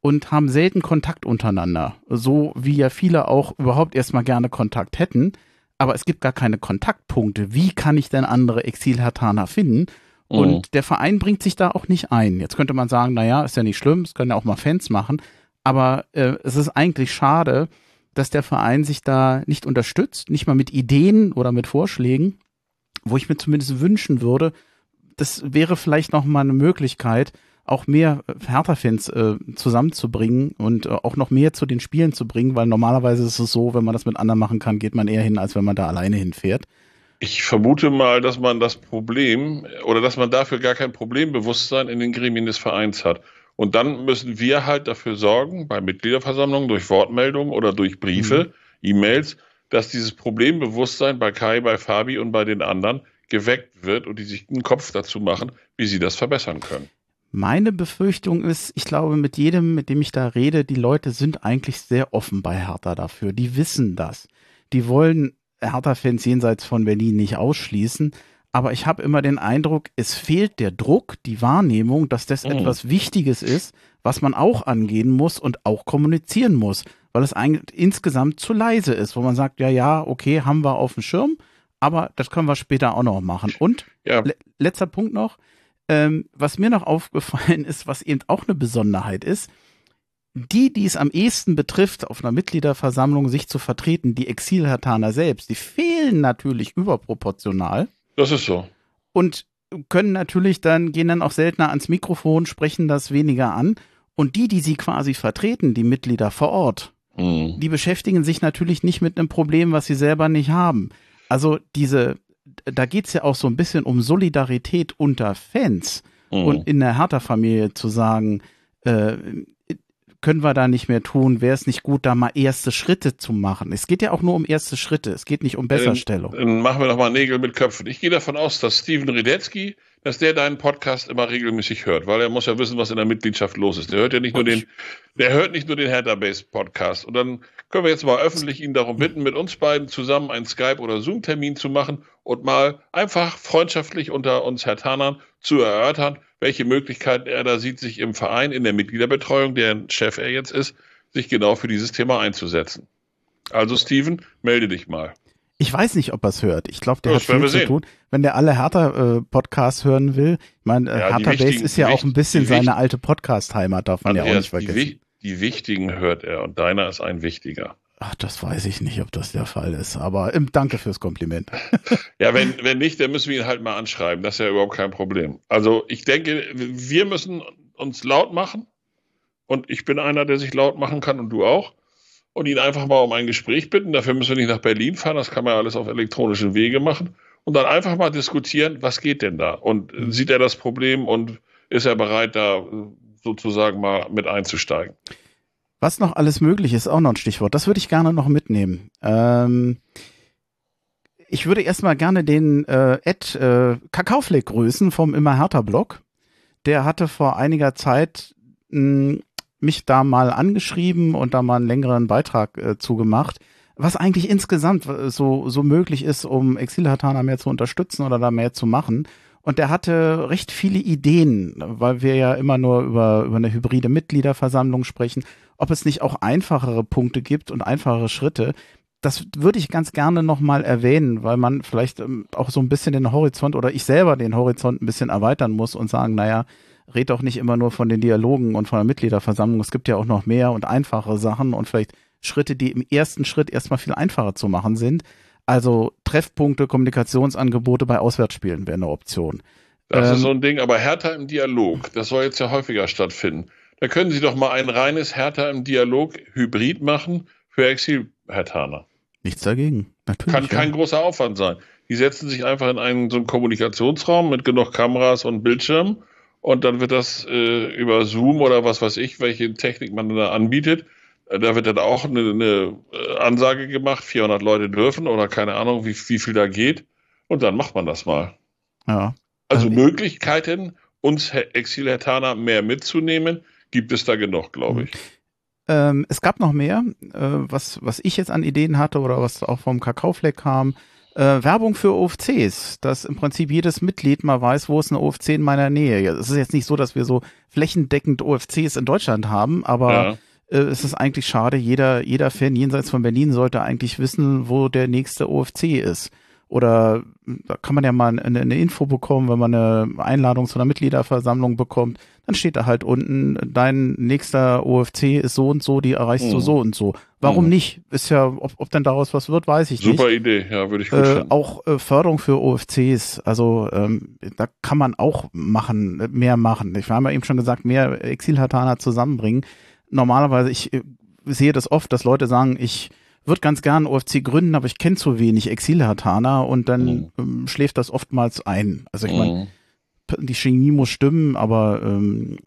und haben selten Kontakt untereinander. So wie ja viele auch überhaupt erstmal gerne Kontakt hätten. Aber es gibt gar keine Kontaktpunkte. Wie kann ich denn andere Exil-Hertaner finden? Und mhm. der Verein bringt sich da auch nicht ein. Jetzt könnte man sagen, naja, ist ja nicht schlimm, es können ja auch mal Fans machen. Aber äh, es ist eigentlich schade, dass der Verein sich da nicht unterstützt, nicht mal mit Ideen oder mit Vorschlägen, wo ich mir zumindest wünschen würde, das wäre vielleicht noch mal eine Möglichkeit, auch mehr Hertha-Fans äh, zusammenzubringen und äh, auch noch mehr zu den Spielen zu bringen, weil normalerweise ist es so, wenn man das mit anderen machen kann, geht man eher hin, als wenn man da alleine hinfährt. Ich vermute mal, dass man das Problem oder dass man dafür gar kein Problembewusstsein in den Gremien des Vereins hat. Und dann müssen wir halt dafür sorgen, bei Mitgliederversammlungen, durch Wortmeldungen oder durch Briefe, mhm. E-Mails, dass dieses Problembewusstsein bei Kai, bei Fabi und bei den anderen geweckt wird und die sich einen Kopf dazu machen, wie sie das verbessern können. Meine Befürchtung ist, ich glaube, mit jedem, mit dem ich da rede, die Leute sind eigentlich sehr offen bei Hertha dafür. Die wissen das. Die wollen Hertha-Fans jenseits von Berlin nicht ausschließen. Aber ich habe immer den Eindruck, es fehlt der Druck, die Wahrnehmung, dass das mhm. etwas Wichtiges ist, was man auch angehen muss und auch kommunizieren muss, weil es eigentlich insgesamt zu leise ist, wo man sagt, ja, ja, okay, haben wir auf dem Schirm, aber das können wir später auch noch machen. Und ja. le letzter Punkt noch, ähm, was mir noch aufgefallen ist, was eben auch eine Besonderheit ist, die, die es am ehesten betrifft, auf einer Mitgliederversammlung sich zu vertreten, die Exilhertaner selbst, die fehlen natürlich überproportional. Das ist so. Und können natürlich dann, gehen dann auch seltener ans Mikrofon, sprechen das weniger an. Und die, die sie quasi vertreten, die Mitglieder vor Ort, mhm. die beschäftigen sich natürlich nicht mit einem Problem, was sie selber nicht haben. Also diese da geht es ja auch so ein bisschen um Solidarität unter Fans mhm. und in der Hertha-Familie zu sagen, äh, können wir da nicht mehr tun, wäre es nicht gut, da mal erste Schritte zu machen. Es geht ja auch nur um erste Schritte, es geht nicht um Besserstellung. Dann, dann machen wir doch mal Nägel mit Köpfen. Ich gehe davon aus, dass Steven Redetzky dass der deinen Podcast immer regelmäßig hört, weil er muss ja wissen, was in der Mitgliedschaft los ist. Der hört ja nicht nur den, der hört nicht nur den Hertha Base Podcast. Und dann können wir jetzt mal öffentlich ihn darum bitten, mit uns beiden zusammen einen Skype- oder Zoom-Termin zu machen und mal einfach freundschaftlich unter uns Hertanern zu erörtern, welche Möglichkeiten er da sieht, sich im Verein, in der Mitgliederbetreuung, deren Chef er jetzt ist, sich genau für dieses Thema einzusetzen. Also Steven, melde dich mal. Ich weiß nicht, ob er es hört. Ich glaube, der das hat viel zu tun. Wenn der alle Hertha-Podcasts äh, hören will, ich meine, äh, ja, Hertha Base ist ja auch ein bisschen seine alte Podcast-Heimat, darf man ja auch nicht vergessen. Die, die wichtigen hört er und deiner ist ein wichtiger. Ach, das weiß ich nicht, ob das der Fall ist. Aber ähm, danke fürs Kompliment. ja, wenn, wenn nicht, dann müssen wir ihn halt mal anschreiben. Das ist ja überhaupt kein Problem. Also ich denke, wir müssen uns laut machen. Und ich bin einer, der sich laut machen kann und du auch und ihn einfach mal um ein Gespräch bitten. Dafür müssen wir nicht nach Berlin fahren, das kann man alles auf elektronischen Wege machen. Und dann einfach mal diskutieren, was geht denn da? Und mhm. sieht er das Problem und ist er bereit, da sozusagen mal mit einzusteigen? Was noch alles möglich ist, auch noch ein Stichwort. Das würde ich gerne noch mitnehmen. Ähm, ich würde erstmal gerne den äh, Ed äh, Kakaofleck grüßen vom Immer härter Blog. Der hatte vor einiger Zeit mh, mich da mal angeschrieben und da mal einen längeren Beitrag äh, zugemacht, was eigentlich insgesamt äh, so, so möglich ist, um Exilhatana mehr zu unterstützen oder da mehr zu machen. Und der hatte recht viele Ideen, weil wir ja immer nur über, über eine hybride Mitgliederversammlung sprechen, ob es nicht auch einfachere Punkte gibt und einfachere Schritte. Das würde ich ganz gerne nochmal erwähnen, weil man vielleicht ähm, auch so ein bisschen den Horizont oder ich selber den Horizont ein bisschen erweitern muss und sagen, naja, red doch nicht immer nur von den Dialogen und von der Mitgliederversammlung. Es gibt ja auch noch mehr und einfache Sachen und vielleicht Schritte, die im ersten Schritt erstmal viel einfacher zu machen sind. Also Treffpunkte, Kommunikationsangebote bei Auswärtsspielen wäre eine Option. Das ähm, ist so ein Ding, aber Hertha im Dialog, das soll jetzt ja häufiger stattfinden. Da können Sie doch mal ein reines Hertha im Dialog Hybrid machen für Exil-Hertaner. Nichts dagegen, natürlich. Kann kein großer Aufwand sein. Die setzen sich einfach in einen so einen Kommunikationsraum mit genug Kameras und Bildschirmen und dann wird das äh, über Zoom oder was weiß ich, welche Technik man da anbietet, äh, da wird dann auch eine, eine, äh, Ansage gemacht, 400 Leute dürfen oder keine Ahnung, wie, wie viel da geht. Und dann macht man das mal. Ja. Also, also Möglichkeiten, uns Exilhertaner mehr mitzunehmen, gibt es da genug, glaube ich. Ähm, es gab noch mehr, äh, was, was ich jetzt an Ideen hatte oder was auch vom Kakaofleck kam. Äh, Werbung für OFCs, dass im Prinzip jedes Mitglied mal weiß, wo ist eine OFC in meiner Nähe. Es ist jetzt nicht so, dass wir so flächendeckend OFCs in Deutschland haben, aber ja. äh, es ist eigentlich schade. Jeder, jeder Fan jenseits von Berlin sollte eigentlich wissen, wo der nächste OFC ist. Oder da kann man ja mal eine, eine, Info bekommen, wenn man eine Einladung zu einer Mitgliederversammlung bekommt. Dann steht da halt unten, dein nächster OFC ist so und so, die erreichst mhm. du so und so. Warum mhm. nicht? Ist ja, ob, ob denn daraus was wird, weiß ich Super nicht. Super Idee, ja, würde ich gut äh, Auch äh, Förderung für OFCs, also ähm, da kann man auch machen, mehr machen. Ich habe ja eben schon gesagt, mehr Exilhataner zusammenbringen. Normalerweise, ich äh, sehe das oft, dass Leute sagen, ich würde ganz gern OFC gründen, aber ich kenne zu wenig Exilhataner und dann mhm. ähm, schläft das oftmals ein. Also ich meine, mhm. die Chemie muss stimmen, aber ähm,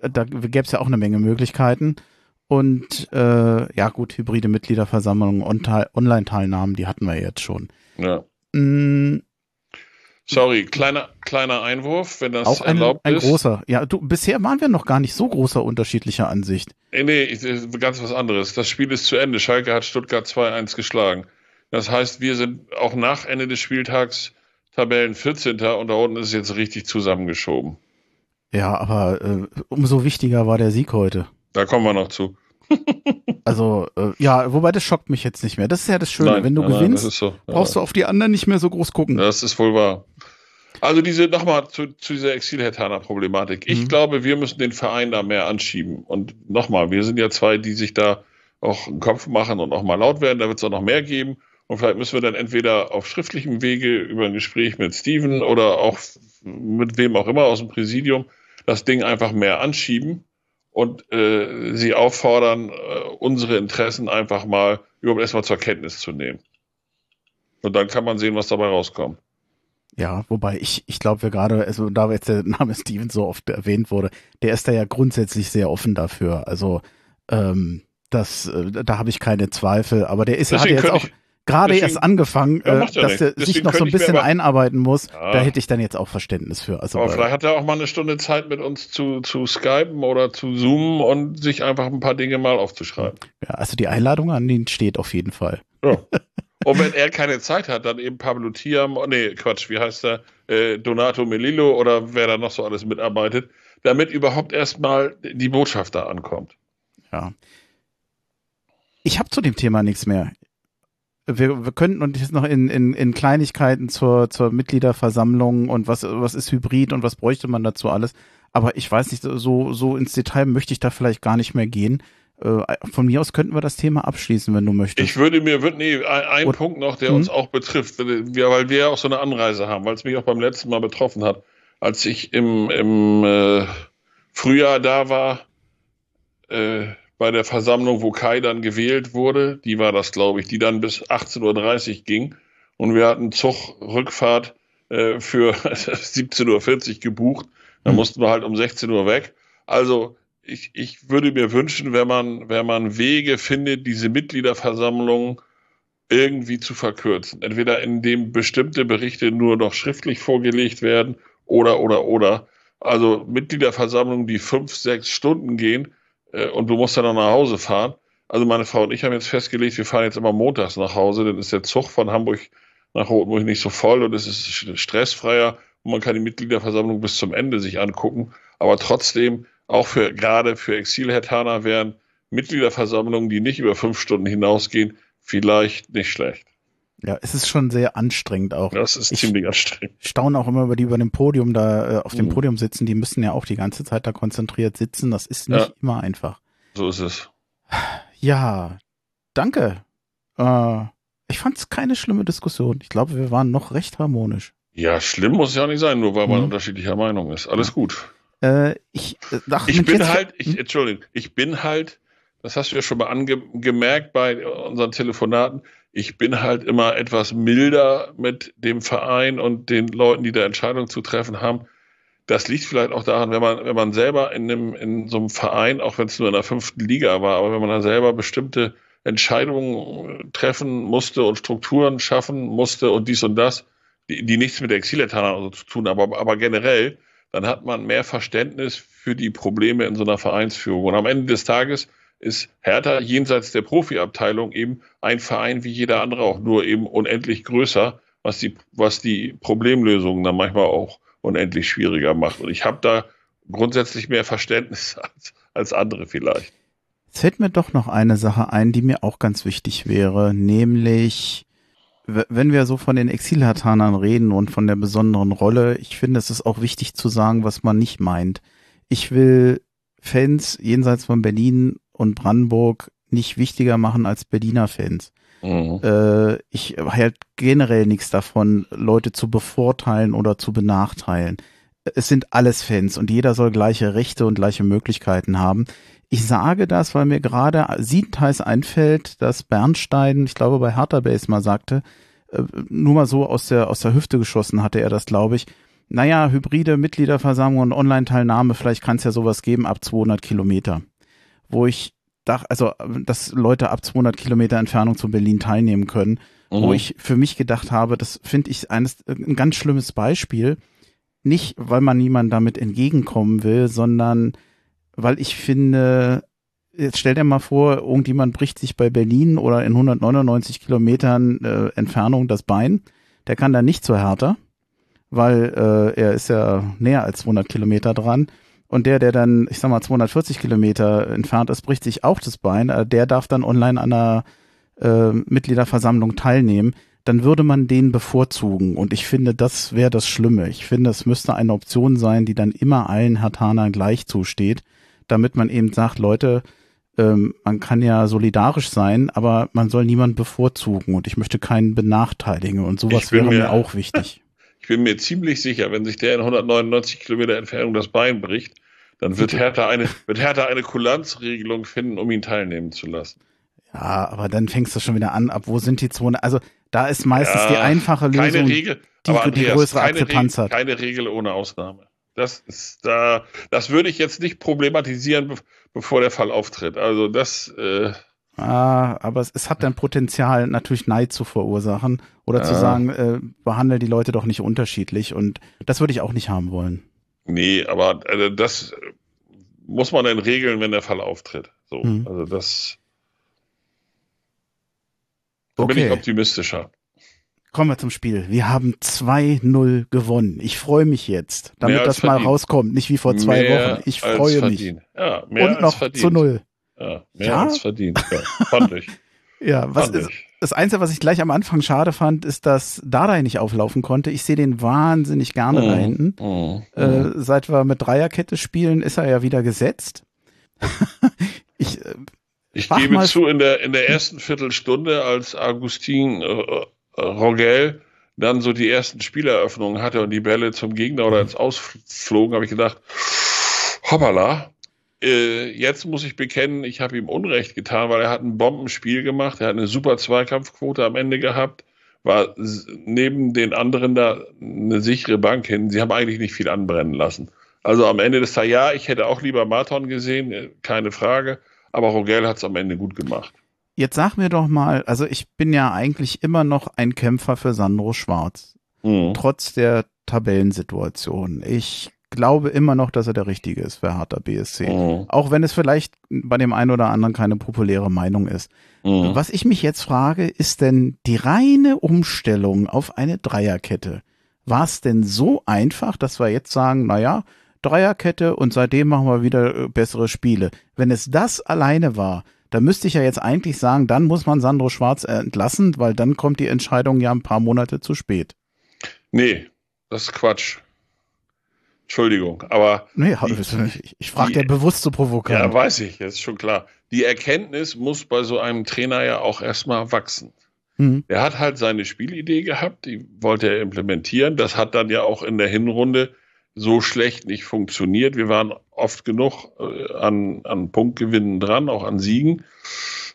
da gäbe es ja auch eine Menge Möglichkeiten. Und äh, ja gut, hybride Mitgliederversammlungen, Online-Teilnahmen, die hatten wir jetzt schon. Ja. Mhm. Sorry, kleiner, kleiner Einwurf, wenn das auch ein, erlaubt ein ist. Ein großer. Ja, du, bisher waren wir noch gar nicht so großer unterschiedlicher Ansicht. Nee, nee, ganz was anderes. Das Spiel ist zu Ende. Schalke hat Stuttgart 2-1 geschlagen. Das heißt, wir sind auch nach Ende des Spieltags Tabellen 14. und da unten ist es jetzt richtig zusammengeschoben. Ja, aber äh, umso wichtiger war der Sieg heute. Da kommen wir noch zu. also, äh, ja, wobei das schockt mich jetzt nicht mehr. Das ist ja das Schöne. Nein, Wenn du nein, gewinnst, so. ja. brauchst du auf die anderen nicht mehr so groß gucken. Das ist wohl wahr. Also diese, nochmal zu, zu dieser Exilhetaner-Problematik. Ich mhm. glaube, wir müssen den Verein da mehr anschieben. Und nochmal, wir sind ja zwei, die sich da auch einen Kopf machen und auch mal laut werden. Da wird es auch noch mehr geben. Und vielleicht müssen wir dann entweder auf schriftlichem Wege über ein Gespräch mit Steven oder auch mit wem auch immer aus dem Präsidium das Ding einfach mehr anschieben und äh, sie auffordern, äh, unsere Interessen einfach mal überhaupt erstmal zur Kenntnis zu nehmen. Und dann kann man sehen, was dabei rauskommt. Ja, wobei ich, ich glaube, wir gerade, also da jetzt der Name Steven so oft erwähnt wurde, der ist da ja grundsätzlich sehr offen dafür. Also ähm, das, äh, da habe ich keine Zweifel. Aber der ist ja jetzt auch gerade erst angefangen, ja, äh, dass er sich noch so ein bisschen einarbeiten muss. Ja. Da hätte ich dann jetzt auch Verständnis für. Also, aber vielleicht hat er auch mal eine Stunde Zeit mit uns zu, zu skypen oder zu zoomen und sich einfach ein paar Dinge mal aufzuschreiben. Ja, also die Einladung an ihn steht auf jeden Fall. Ja. Und wenn er keine Zeit hat, dann eben Pablo Tiam, nee, Quatsch, wie heißt er? Äh, Donato Melillo oder wer da noch so alles mitarbeitet, damit überhaupt erstmal die Botschaft da ankommt. Ja. Ich habe zu dem Thema nichts mehr. Wir, wir könnten uns jetzt noch in, in, in Kleinigkeiten zur, zur Mitgliederversammlung und was, was ist Hybrid und was bräuchte man dazu alles. Aber ich weiß nicht, so, so ins Detail möchte ich da vielleicht gar nicht mehr gehen. Äh, von mir aus könnten wir das Thema abschließen, wenn du möchtest. Ich würde mir, würd, nee, ein, Oder, Punkt noch, der mhm. uns auch betrifft, wir, weil wir ja auch so eine Anreise haben, weil es mich auch beim letzten Mal betroffen hat. Als ich im, im äh, Frühjahr da war, äh, bei der Versammlung, wo Kai dann gewählt wurde, die war das, glaube ich, die dann bis 18.30 Uhr ging. Und wir hatten Zugrückfahrt äh, für 17.40 Uhr gebucht. Dann mhm. mussten wir halt um 16 Uhr weg. Also ich, ich würde mir wünschen, wenn man, wenn man Wege findet, diese Mitgliederversammlung irgendwie zu verkürzen. Entweder indem bestimmte Berichte nur noch schriftlich vorgelegt werden oder, oder, oder. Also Mitgliederversammlungen, die fünf, sechs Stunden gehen äh, und du musst dann noch nach Hause fahren. Also meine Frau und ich haben jetzt festgelegt, wir fahren jetzt immer montags nach Hause, dann ist der Zug von Hamburg nach Rotenburg nicht so voll und es ist stressfreier und man kann die Mitgliederversammlung bis zum Ende sich angucken. Aber trotzdem auch für gerade für Exilhetaner wären Mitgliederversammlungen, die nicht über fünf Stunden hinausgehen, vielleicht nicht schlecht. Ja, es ist schon sehr anstrengend auch. Das ist ich ziemlich anstrengend. Staune auch immer über die über dem Podium da äh, auf dem mhm. Podium sitzen. Die müssen ja auch die ganze Zeit da konzentriert sitzen. Das ist nicht ja. immer einfach. So ist es. Ja, danke. Äh, ich fand es keine schlimme Diskussion. Ich glaube, wir waren noch recht harmonisch. Ja, schlimm muss ja nicht sein, nur weil man mhm. unterschiedlicher Meinung ist. Alles gut. Äh, ich, äh, ach, ich bin halt, ich, hm? Entschuldigung, ich bin halt, das hast du ja schon mal angemerkt bei unseren Telefonaten, ich bin halt immer etwas milder mit dem Verein und den Leuten, die da Entscheidungen zu treffen haben. Das liegt vielleicht auch daran, wenn man, wenn man selber in, einem, in so einem Verein, auch wenn es nur in der fünften Liga war, aber wenn man da selber bestimmte Entscheidungen treffen musste und Strukturen schaffen musste und dies und das, die, die nichts mit der Exiletanern also zu tun haben, aber, aber generell, dann hat man mehr Verständnis für die Probleme in so einer Vereinsführung. Und am Ende des Tages ist Hertha jenseits der Profiabteilung eben ein Verein wie jeder andere auch, nur eben unendlich größer, was die, was die Problemlösungen dann manchmal auch unendlich schwieriger macht. Und ich habe da grundsätzlich mehr Verständnis als, als andere vielleicht. Es fällt mir doch noch eine Sache ein, die mir auch ganz wichtig wäre, nämlich wenn wir so von den Exilhartanern reden und von der besonderen Rolle, ich finde, es ist auch wichtig zu sagen, was man nicht meint. Ich will Fans jenseits von Berlin und Brandenburg nicht wichtiger machen als Berliner Fans. Mhm. Äh, ich halt generell nichts davon, Leute zu bevorteilen oder zu benachteilen. Es sind alles Fans und jeder soll gleiche Rechte und gleiche Möglichkeiten haben. Ich sage das, weil mir gerade siebenteils einfällt, dass Bernstein, ich glaube bei Hertha Base mal sagte, äh, nur mal so aus der, aus der Hüfte geschossen hatte er das, glaube ich. Naja, hybride Mitgliederversammlung und Online-Teilnahme, vielleicht kann es ja sowas geben ab 200 Kilometer. Wo ich dachte, also, dass Leute ab 200 Kilometer Entfernung zu Berlin teilnehmen können, mhm. wo ich für mich gedacht habe, das finde ich eines, ein ganz schlimmes Beispiel. Nicht, weil man niemandem damit entgegenkommen will, sondern weil ich finde, jetzt stell dir mal vor, irgendjemand bricht sich bei Berlin oder in 199 Kilometern äh, Entfernung das Bein. Der kann dann nicht zur Härter, weil äh, er ist ja näher als 200 Kilometer dran. Und der, der dann, ich sag mal, 240 Kilometer entfernt ist, bricht sich auch das Bein. Äh, der darf dann online an einer äh, Mitgliederversammlung teilnehmen. Dann würde man den bevorzugen. Und ich finde, das wäre das Schlimme. Ich finde, es müsste eine Option sein, die dann immer allen Hertanern gleich zusteht, damit man eben sagt, Leute, ähm, man kann ja solidarisch sein, aber man soll niemanden bevorzugen und ich möchte keinen benachteiligen und sowas wäre mir, mir auch wichtig. Ich bin mir ziemlich sicher, wenn sich der in 199 Kilometer Entfernung das Bein bricht, dann wird Hertha eine, wird Hertha eine Kulanzregelung finden, um ihn teilnehmen zu lassen. Ja, aber dann fängst du schon wieder an, ab wo sind die Zone? Also da ist meistens ja, die einfache Lösung, keine Regel, die, Andreas, die größere keine Akzeptanz Regel, hat. Keine Regel ohne Ausnahme. Das ist da, das würde ich jetzt nicht problematisieren, bevor der Fall auftritt. Also das. Äh, aber es, es hat dann Potenzial, natürlich Neid zu verursachen oder ja. zu sagen, äh, behandle die Leute doch nicht unterschiedlich und das würde ich auch nicht haben wollen. Nee, aber äh, das muss man dann regeln, wenn der Fall auftritt. So, hm. also das. Da okay. bin ich optimistischer. Kommen wir zum Spiel. Wir haben 2-0 gewonnen. Ich freue mich jetzt, damit das verdient. mal rauskommt. Nicht wie vor zwei mehr Wochen. Ich freue mich. Ja, Und noch verdient. zu null. Ja, mehr ja? als verdient. Ja, fand ich. ja, was ist, das Einzige, was ich gleich am Anfang schade fand, ist, dass Dardai nicht auflaufen konnte. Ich sehe den wahnsinnig gerne mm, da hinten. Mm, äh, mm. Seit wir mit Dreierkette spielen, ist er ja wieder gesetzt. ich äh, ich gebe mal zu, in der, in der ersten Viertelstunde, als Augustin äh, Rogel dann so die ersten Spieleröffnungen hatte und die Bälle zum Gegner oder ins Ausflogen, habe ich gedacht, hoppala, äh, jetzt muss ich bekennen, ich habe ihm Unrecht getan, weil er hat ein Bombenspiel gemacht, er hat eine super Zweikampfquote am Ende gehabt, war neben den anderen da eine sichere Bank hin. Sie haben eigentlich nicht viel anbrennen lassen. Also am Ende des Tages, ja, ich hätte auch lieber Marton gesehen, äh, keine Frage, aber Rogel hat es am Ende gut gemacht. Jetzt sag mir doch mal, also ich bin ja eigentlich immer noch ein Kämpfer für Sandro Schwarz. Mhm. Trotz der Tabellensituation. Ich glaube immer noch, dass er der Richtige ist für Harter BSC. Mhm. Auch wenn es vielleicht bei dem einen oder anderen keine populäre Meinung ist. Mhm. Was ich mich jetzt frage, ist denn die reine Umstellung auf eine Dreierkette. War es denn so einfach, dass wir jetzt sagen, naja, Dreierkette und seitdem machen wir wieder äh, bessere Spiele. Wenn es das alleine war, da müsste ich ja jetzt eigentlich sagen, dann muss man Sandro Schwarz entlassen, weil dann kommt die Entscheidung ja ein paar Monate zu spät. Nee, das ist Quatsch. Entschuldigung, aber. Nee, die, ich, ich frage ja bewusst zu provozieren. Ja, weiß ich, das ist schon klar. Die Erkenntnis muss bei so einem Trainer ja auch erstmal wachsen. Mhm. Er hat halt seine Spielidee gehabt, die wollte er implementieren. Das hat dann ja auch in der Hinrunde so schlecht nicht funktioniert. Wir waren oft genug äh, an, an Punktgewinnen dran, auch an Siegen.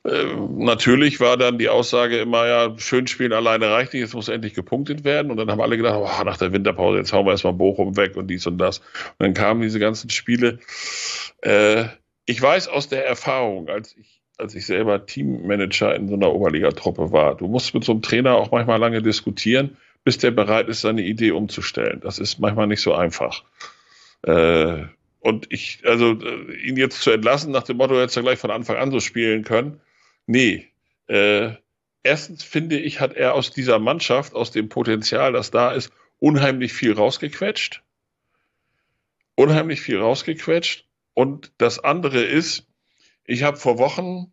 Äh, natürlich war dann die Aussage immer, ja, schön spielen alleine reicht nicht, jetzt muss endlich gepunktet werden. Und dann haben alle gedacht, oh, nach der Winterpause, jetzt hauen wir erstmal Bochum weg und dies und das. Und dann kamen diese ganzen Spiele. Äh, ich weiß aus der Erfahrung, als ich als ich selber Teammanager in so einer Oberligatruppe war. Du musst mit so einem Trainer auch manchmal lange diskutieren bis der bereit ist, seine Idee umzustellen. Das ist manchmal nicht so einfach. Äh, und ich, also äh, ihn jetzt zu entlassen nach dem Motto, er hätte gleich von Anfang an so spielen können. Nee. Äh, erstens finde ich, hat er aus dieser Mannschaft, aus dem Potenzial, das da ist, unheimlich viel rausgequetscht. Unheimlich viel rausgequetscht. Und das andere ist, ich habe vor Wochen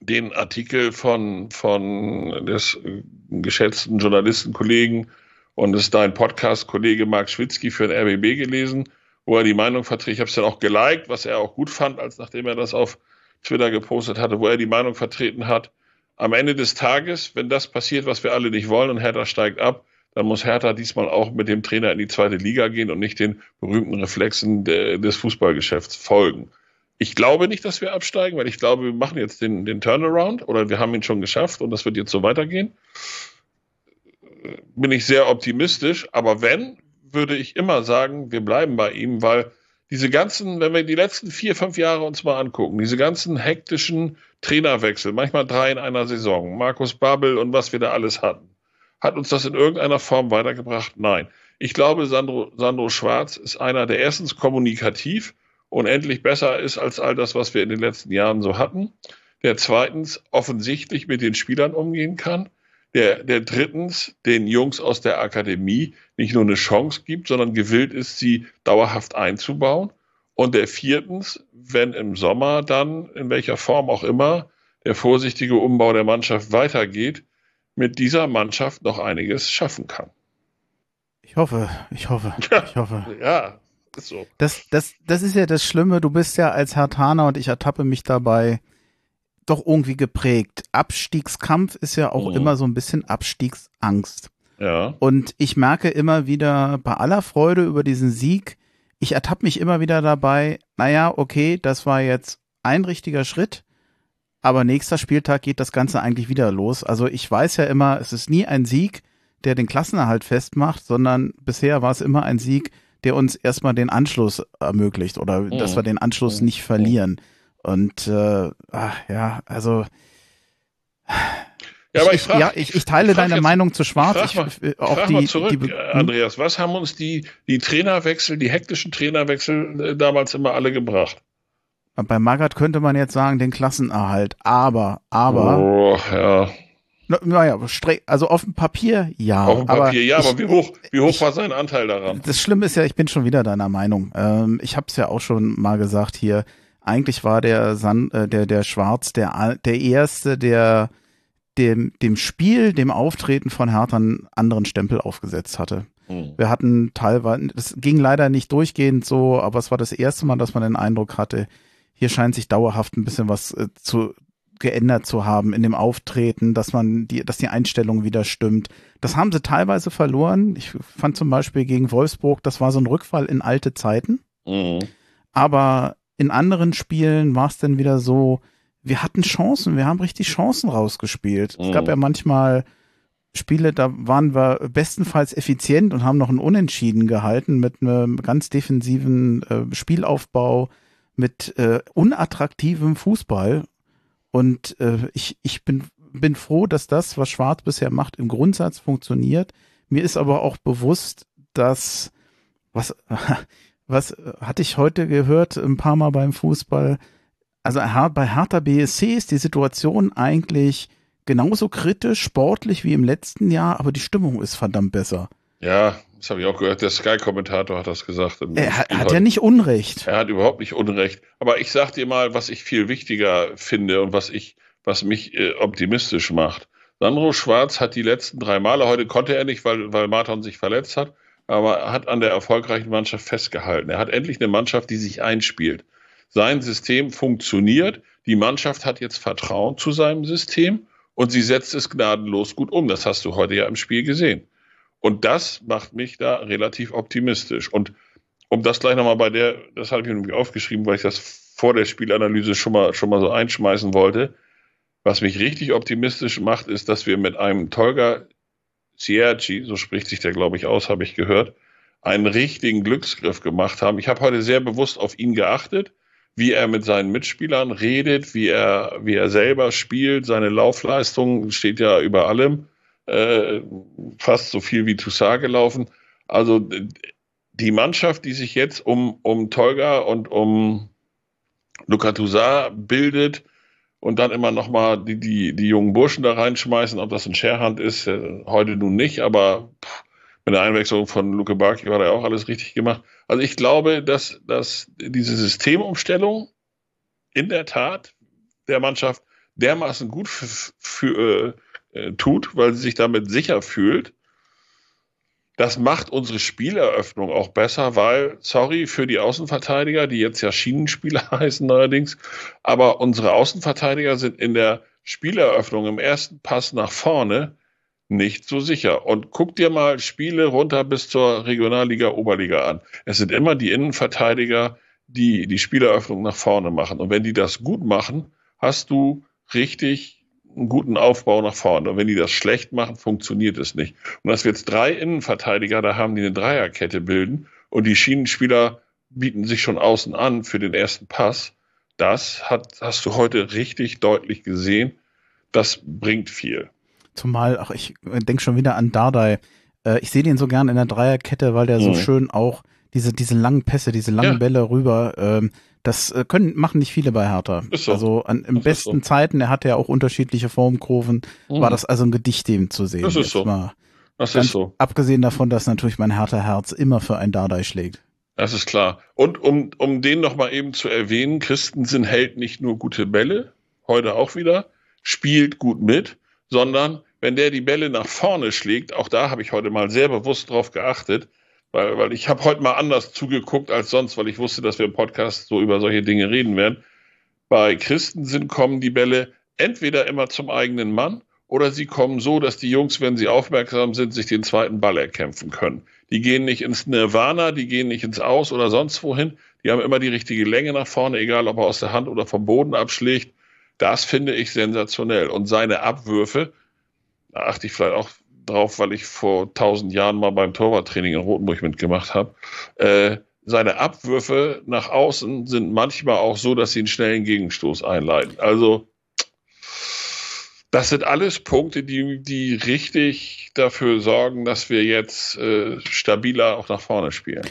den Artikel von, von des geschätzten Journalistenkollegen und es ist dein Podcast-Kollege Mark Schwitzky für den RBB gelesen, wo er die Meinung vertritt, ich habe es dann auch geliked, was er auch gut fand, als nachdem er das auf Twitter gepostet hatte, wo er die Meinung vertreten hat, am Ende des Tages, wenn das passiert, was wir alle nicht wollen und Hertha steigt ab, dann muss Hertha diesmal auch mit dem Trainer in die zweite Liga gehen und nicht den berühmten Reflexen de, des Fußballgeschäfts folgen. Ich glaube nicht, dass wir absteigen, weil ich glaube, wir machen jetzt den, den Turnaround oder wir haben ihn schon geschafft und das wird jetzt so weitergehen. Bin ich sehr optimistisch, aber wenn, würde ich immer sagen, wir bleiben bei ihm, weil diese ganzen, wenn wir die letzten vier, fünf Jahre uns mal angucken, diese ganzen hektischen Trainerwechsel, manchmal drei in einer Saison, Markus Babbel und was wir da alles hatten, hat uns das in irgendeiner Form weitergebracht? Nein. Ich glaube, Sandro, Sandro Schwarz ist einer, der erstens kommunikativ unendlich besser ist als all das, was wir in den letzten Jahren so hatten. Der zweitens offensichtlich mit den Spielern umgehen kann. Der, der drittens den Jungs aus der Akademie nicht nur eine Chance gibt, sondern gewillt ist, sie dauerhaft einzubauen. Und der viertens, wenn im Sommer dann, in welcher Form auch immer, der vorsichtige Umbau der Mannschaft weitergeht, mit dieser Mannschaft noch einiges schaffen kann. Ich hoffe, ich hoffe, ich hoffe. ja, ist so. Das, das, das ist ja das Schlimme. Du bist ja als Hartaner und ich ertappe mich dabei doch irgendwie geprägt. Abstiegskampf ist ja auch mhm. immer so ein bisschen Abstiegsangst. Ja. Und ich merke immer wieder bei aller Freude über diesen Sieg, ich ertappe mich immer wieder dabei, naja, okay, das war jetzt ein richtiger Schritt, aber nächster Spieltag geht das Ganze eigentlich wieder los. Also ich weiß ja immer, es ist nie ein Sieg, der den Klassenerhalt festmacht, sondern bisher war es immer ein Sieg, der uns erstmal den Anschluss ermöglicht oder mhm. dass wir den Anschluss mhm. nicht verlieren. Und äh, ach, ja, also ja, aber ich, frag, ja, ich, ich teile ich deine jetzt, Meinung zu Schwarz. Ich frag mal, ich, auch frag die, mal zurück, die, äh, Andreas, was haben uns die, die Trainerwechsel, die hektischen Trainerwechsel äh, damals immer alle gebracht? Bei Magath könnte man jetzt sagen, den Klassenerhalt. Aber, aber. Oh, ja. Naja, also auf dem Papier ja. Auf dem Papier ja, aber wie hoch, wie hoch ich, war sein Anteil daran? Das Schlimme ist ja, ich bin schon wieder deiner Meinung. Ähm, ich habe es ja auch schon mal gesagt hier. Eigentlich war der San, äh, der der Schwarz der der erste, der dem dem Spiel, dem Auftreten von Hertha einen anderen Stempel aufgesetzt hatte. Mhm. Wir hatten teilweise, das ging leider nicht durchgehend so, aber es war das erste Mal, dass man den Eindruck hatte, hier scheint sich dauerhaft ein bisschen was äh, zu geändert zu haben in dem Auftreten, dass man die, dass die Einstellung wieder stimmt. Das haben sie teilweise verloren. Ich fand zum Beispiel gegen Wolfsburg, das war so ein Rückfall in alte Zeiten. Mhm. Aber in anderen Spielen war es dann wieder so, wir hatten Chancen, wir haben richtig Chancen rausgespielt. Mhm. Es gab mhm. ja manchmal Spiele, da waren wir bestenfalls effizient und haben noch einen Unentschieden gehalten mit einem ganz defensiven äh, Spielaufbau, mit äh, unattraktivem Fußball und äh, ich, ich bin, bin froh, dass das, was Schwarz bisher macht, im Grundsatz funktioniert. Mir ist aber auch bewusst, dass, was, was hatte ich heute gehört, ein paar Mal beim Fußball, also bei Hertha BSC ist die Situation eigentlich genauso kritisch, sportlich wie im letzten Jahr, aber die Stimmung ist verdammt besser. Ja, das habe ich auch gehört. Der Sky-Kommentator hat das gesagt. Er hat, hat ja nicht Unrecht. Er hat überhaupt nicht Unrecht. Aber ich sag dir mal, was ich viel wichtiger finde und was ich, was mich äh, optimistisch macht. Sandro Schwarz hat die letzten drei Male, heute konnte er nicht, weil, weil Martin sich verletzt hat, aber er hat an der erfolgreichen Mannschaft festgehalten. Er hat endlich eine Mannschaft, die sich einspielt. Sein System funktioniert. Die Mannschaft hat jetzt Vertrauen zu seinem System und sie setzt es gnadenlos gut um. Das hast du heute ja im Spiel gesehen. Und das macht mich da relativ optimistisch. Und um das gleich nochmal bei der, das habe ich mir aufgeschrieben, weil ich das vor der Spielanalyse schon mal, schon mal so einschmeißen wollte. Was mich richtig optimistisch macht, ist, dass wir mit einem Tolga Cierci, so spricht sich der, glaube ich, aus, habe ich gehört, einen richtigen Glücksgriff gemacht haben. Ich habe heute sehr bewusst auf ihn geachtet, wie er mit seinen Mitspielern redet, wie er, wie er selber spielt. Seine Laufleistung steht ja über allem äh, fast so viel wie Toussaint gelaufen. Also die Mannschaft, die sich jetzt um, um Tolga und um Luka Toussaint bildet und dann immer noch mal die, die, die jungen Burschen da reinschmeißen, ob das ein Scherhand ist, äh, heute nun nicht, aber mit der Einwechslung von Luke Barki war da auch alles richtig gemacht. Also ich glaube, dass, dass diese Systemumstellung in der Tat der Mannschaft dermaßen gut für, für, äh, tut, weil sie sich damit sicher fühlt. Das macht unsere Spieleröffnung auch besser, weil, sorry für die Außenverteidiger, die jetzt ja Schienenspieler heißen neuerdings, aber unsere Außenverteidiger sind in der Spieleröffnung im ersten Pass nach vorne nicht so sicher. Und guck dir mal Spiele runter bis zur Regionalliga, Oberliga an. Es sind immer die Innenverteidiger, die die Spieleröffnung nach vorne machen. Und wenn die das gut machen, hast du richtig einen guten Aufbau nach vorne. Und wenn die das schlecht machen, funktioniert es nicht. Und dass wir jetzt drei Innenverteidiger da haben, die eine Dreierkette bilden und die Schienenspieler bieten sich schon außen an für den ersten Pass, das hat, hast du heute richtig deutlich gesehen. Das bringt viel. Zumal, ach, ich denke schon wieder an Dardai. Äh, ich sehe den so gern in der Dreierkette, weil der mhm. so schön auch diese, diese langen Pässe, diese langen ja. Bälle rüber, ähm, das äh, können, machen nicht viele bei Hertha. Ist so. Also an, im das besten so. Zeiten, er hatte ja auch unterschiedliche Formkurven, mhm. war das also ein Gedicht, dem zu sehen. Das ist so. Mal. Das ist so. Abgesehen davon, dass natürlich mein Hertha-Herz immer für ein Dardai schlägt. Das ist klar. Und um, um den nochmal eben zu erwähnen, Christensen hält nicht nur gute Bälle, heute auch wieder, spielt gut mit, sondern wenn der die Bälle nach vorne schlägt, auch da habe ich heute mal sehr bewusst drauf geachtet, weil, weil ich habe heute mal anders zugeguckt als sonst, weil ich wusste, dass wir im Podcast so über solche Dinge reden werden. Bei Christensen kommen die Bälle entweder immer zum eigenen Mann oder sie kommen so, dass die Jungs, wenn sie aufmerksam sind, sich den zweiten Ball erkämpfen können. Die gehen nicht ins Nirvana, die gehen nicht ins Aus oder sonst wohin. Die haben immer die richtige Länge nach vorne, egal ob er aus der Hand oder vom Boden abschlägt. Das finde ich sensationell. Und seine Abwürfe, da achte ich vielleicht auch drauf, weil ich vor tausend Jahren mal beim Torwarttraining in Rotenburg mitgemacht habe. Äh, seine Abwürfe nach außen sind manchmal auch so, dass sie einen schnellen Gegenstoß einleiten. Also das sind alles Punkte, die, die richtig dafür sorgen, dass wir jetzt äh, stabiler auch nach vorne spielen.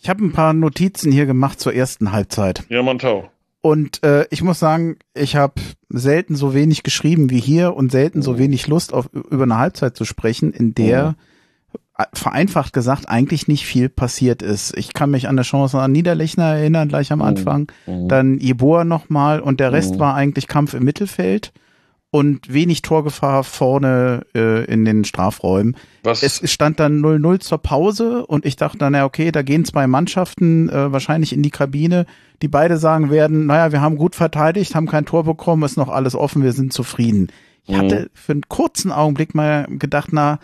Ich habe ein paar Notizen hier gemacht zur ersten Halbzeit. Ja, Montau. Und äh, ich muss sagen, ich habe selten so wenig geschrieben wie hier und selten so mhm. wenig Lust auf über eine Halbzeit zu sprechen, in der mhm. vereinfacht gesagt eigentlich nicht viel passiert ist. Ich kann mich an der Chance an Niederlechner erinnern, gleich am mhm. Anfang. Dann Jeboa nochmal und der Rest war eigentlich Kampf im Mittelfeld und wenig Torgefahr vorne äh, in den Strafräumen. Was? Es stand dann 0-0 zur Pause und ich dachte dann, ja, okay, da gehen zwei Mannschaften äh, wahrscheinlich in die Kabine, die beide sagen werden, naja, wir haben gut verteidigt, haben kein Tor bekommen, ist noch alles offen, wir sind zufrieden. Ich mhm. hatte für einen kurzen Augenblick mal gedacht, na,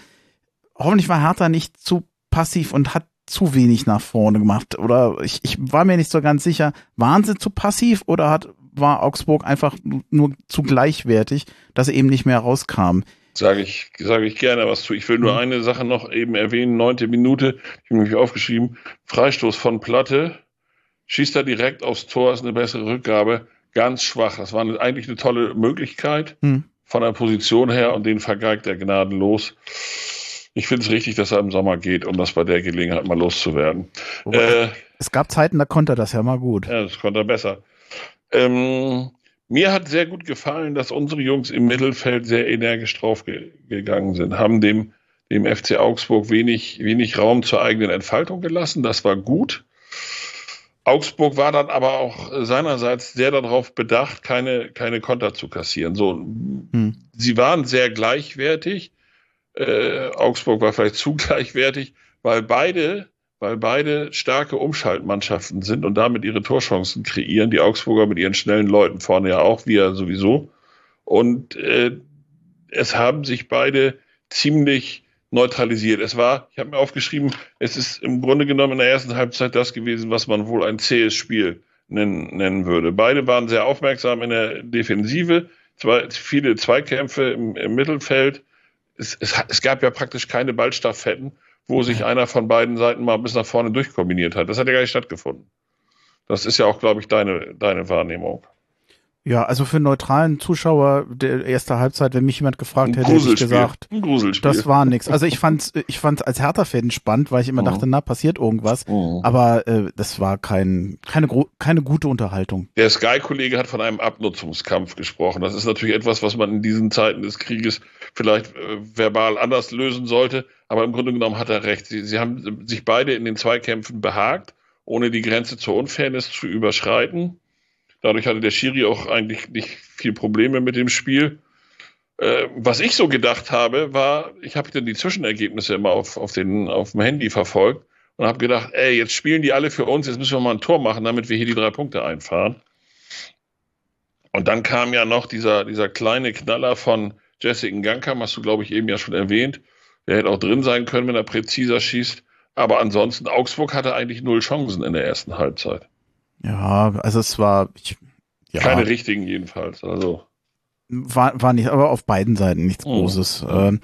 hoffentlich war Hertha nicht zu passiv und hat zu wenig nach vorne gemacht. Oder ich, ich war mir nicht so ganz sicher, waren sie zu passiv oder hat war Augsburg einfach nur zu gleichwertig, dass er eben nicht mehr rauskam. Sage ich, sage ich gerne was zu. Ich will nur mhm. eine Sache noch eben erwähnen. Neunte Minute, ich habe mich aufgeschrieben, Freistoß von Platte, schießt er direkt aufs Tor, ist eine bessere Rückgabe. Ganz schwach. Das war eigentlich eine tolle Möglichkeit mhm. von der Position her und den vergeigt er gnadenlos. Ich finde es richtig, dass er im Sommer geht, um das bei der Gelegenheit mal loszuwerden. Äh, es gab Zeiten, da konnte er das ja mal gut. Ja, das konnte er besser. Ähm, mir hat sehr gut gefallen, dass unsere Jungs im Mittelfeld sehr energisch draufgegangen sind, haben dem, dem FC Augsburg wenig, wenig Raum zur eigenen Entfaltung gelassen. Das war gut. Augsburg war dann aber auch seinerseits sehr darauf bedacht, keine, keine Konter zu kassieren. So, hm. Sie waren sehr gleichwertig. Äh, Augsburg war vielleicht zu gleichwertig, weil beide weil beide starke Umschaltmannschaften sind und damit ihre Torchancen kreieren. Die Augsburger mit ihren schnellen Leuten vorne ja auch, ja sowieso. Und äh, es haben sich beide ziemlich neutralisiert. Es war, ich habe mir aufgeschrieben, es ist im Grunde genommen in der ersten Halbzeit das gewesen, was man wohl ein zähes Spiel nennen, nennen würde. Beide waren sehr aufmerksam in der Defensive, zwei, viele Zweikämpfe im, im Mittelfeld. Es, es, es, gab ja praktisch keine Ballstaffetten wo sich einer von beiden Seiten mal bis nach vorne durchkombiniert hat. Das hat ja gar nicht stattgefunden. Das ist ja auch, glaube ich, deine, deine Wahrnehmung. Ja, also für einen neutralen Zuschauer der erste Halbzeit, wenn mich jemand gefragt hätte, hätte ich gesagt, das war nix. Also ich fand's, ich fand's als Hertha-Fan spannend, weil ich immer Mhm. dachte, na, passiert irgendwas. Mhm. Aber äh, das war kein, keine, keine gute Unterhaltung. Der Sky-Kollege hat von einem Abnutzungskampf gesprochen. Das ist natürlich etwas, was man in diesen Zeiten des Krieges vielleicht äh, verbal anders lösen sollte. Aber im Grunde genommen hat er recht. Sie, sie haben sich beide in den Zweikämpfen behagt, ohne die Grenze zur Unfairness zu überschreiten. Dadurch hatte der Schiri auch eigentlich nicht viel Probleme mit dem Spiel. Äh, was ich so gedacht habe, war, ich habe dann die Zwischenergebnisse immer auf, auf, den, auf dem Handy verfolgt und habe gedacht, ey, jetzt spielen die alle für uns, jetzt müssen wir mal ein Tor machen, damit wir hier die drei Punkte einfahren. Und dann kam ja noch dieser, dieser kleine Knaller von Jessica Gankam, hast du, glaube ich, eben ja schon erwähnt. Der hätte auch drin sein können, wenn er präziser schießt. Aber ansonsten, Augsburg hatte eigentlich null Chancen in der ersten Halbzeit. Ja, also es war, ich, ja, Keine richtigen jedenfalls. Also, war, war nicht, aber auf beiden Seiten nichts Mhm. Großes. Ähm,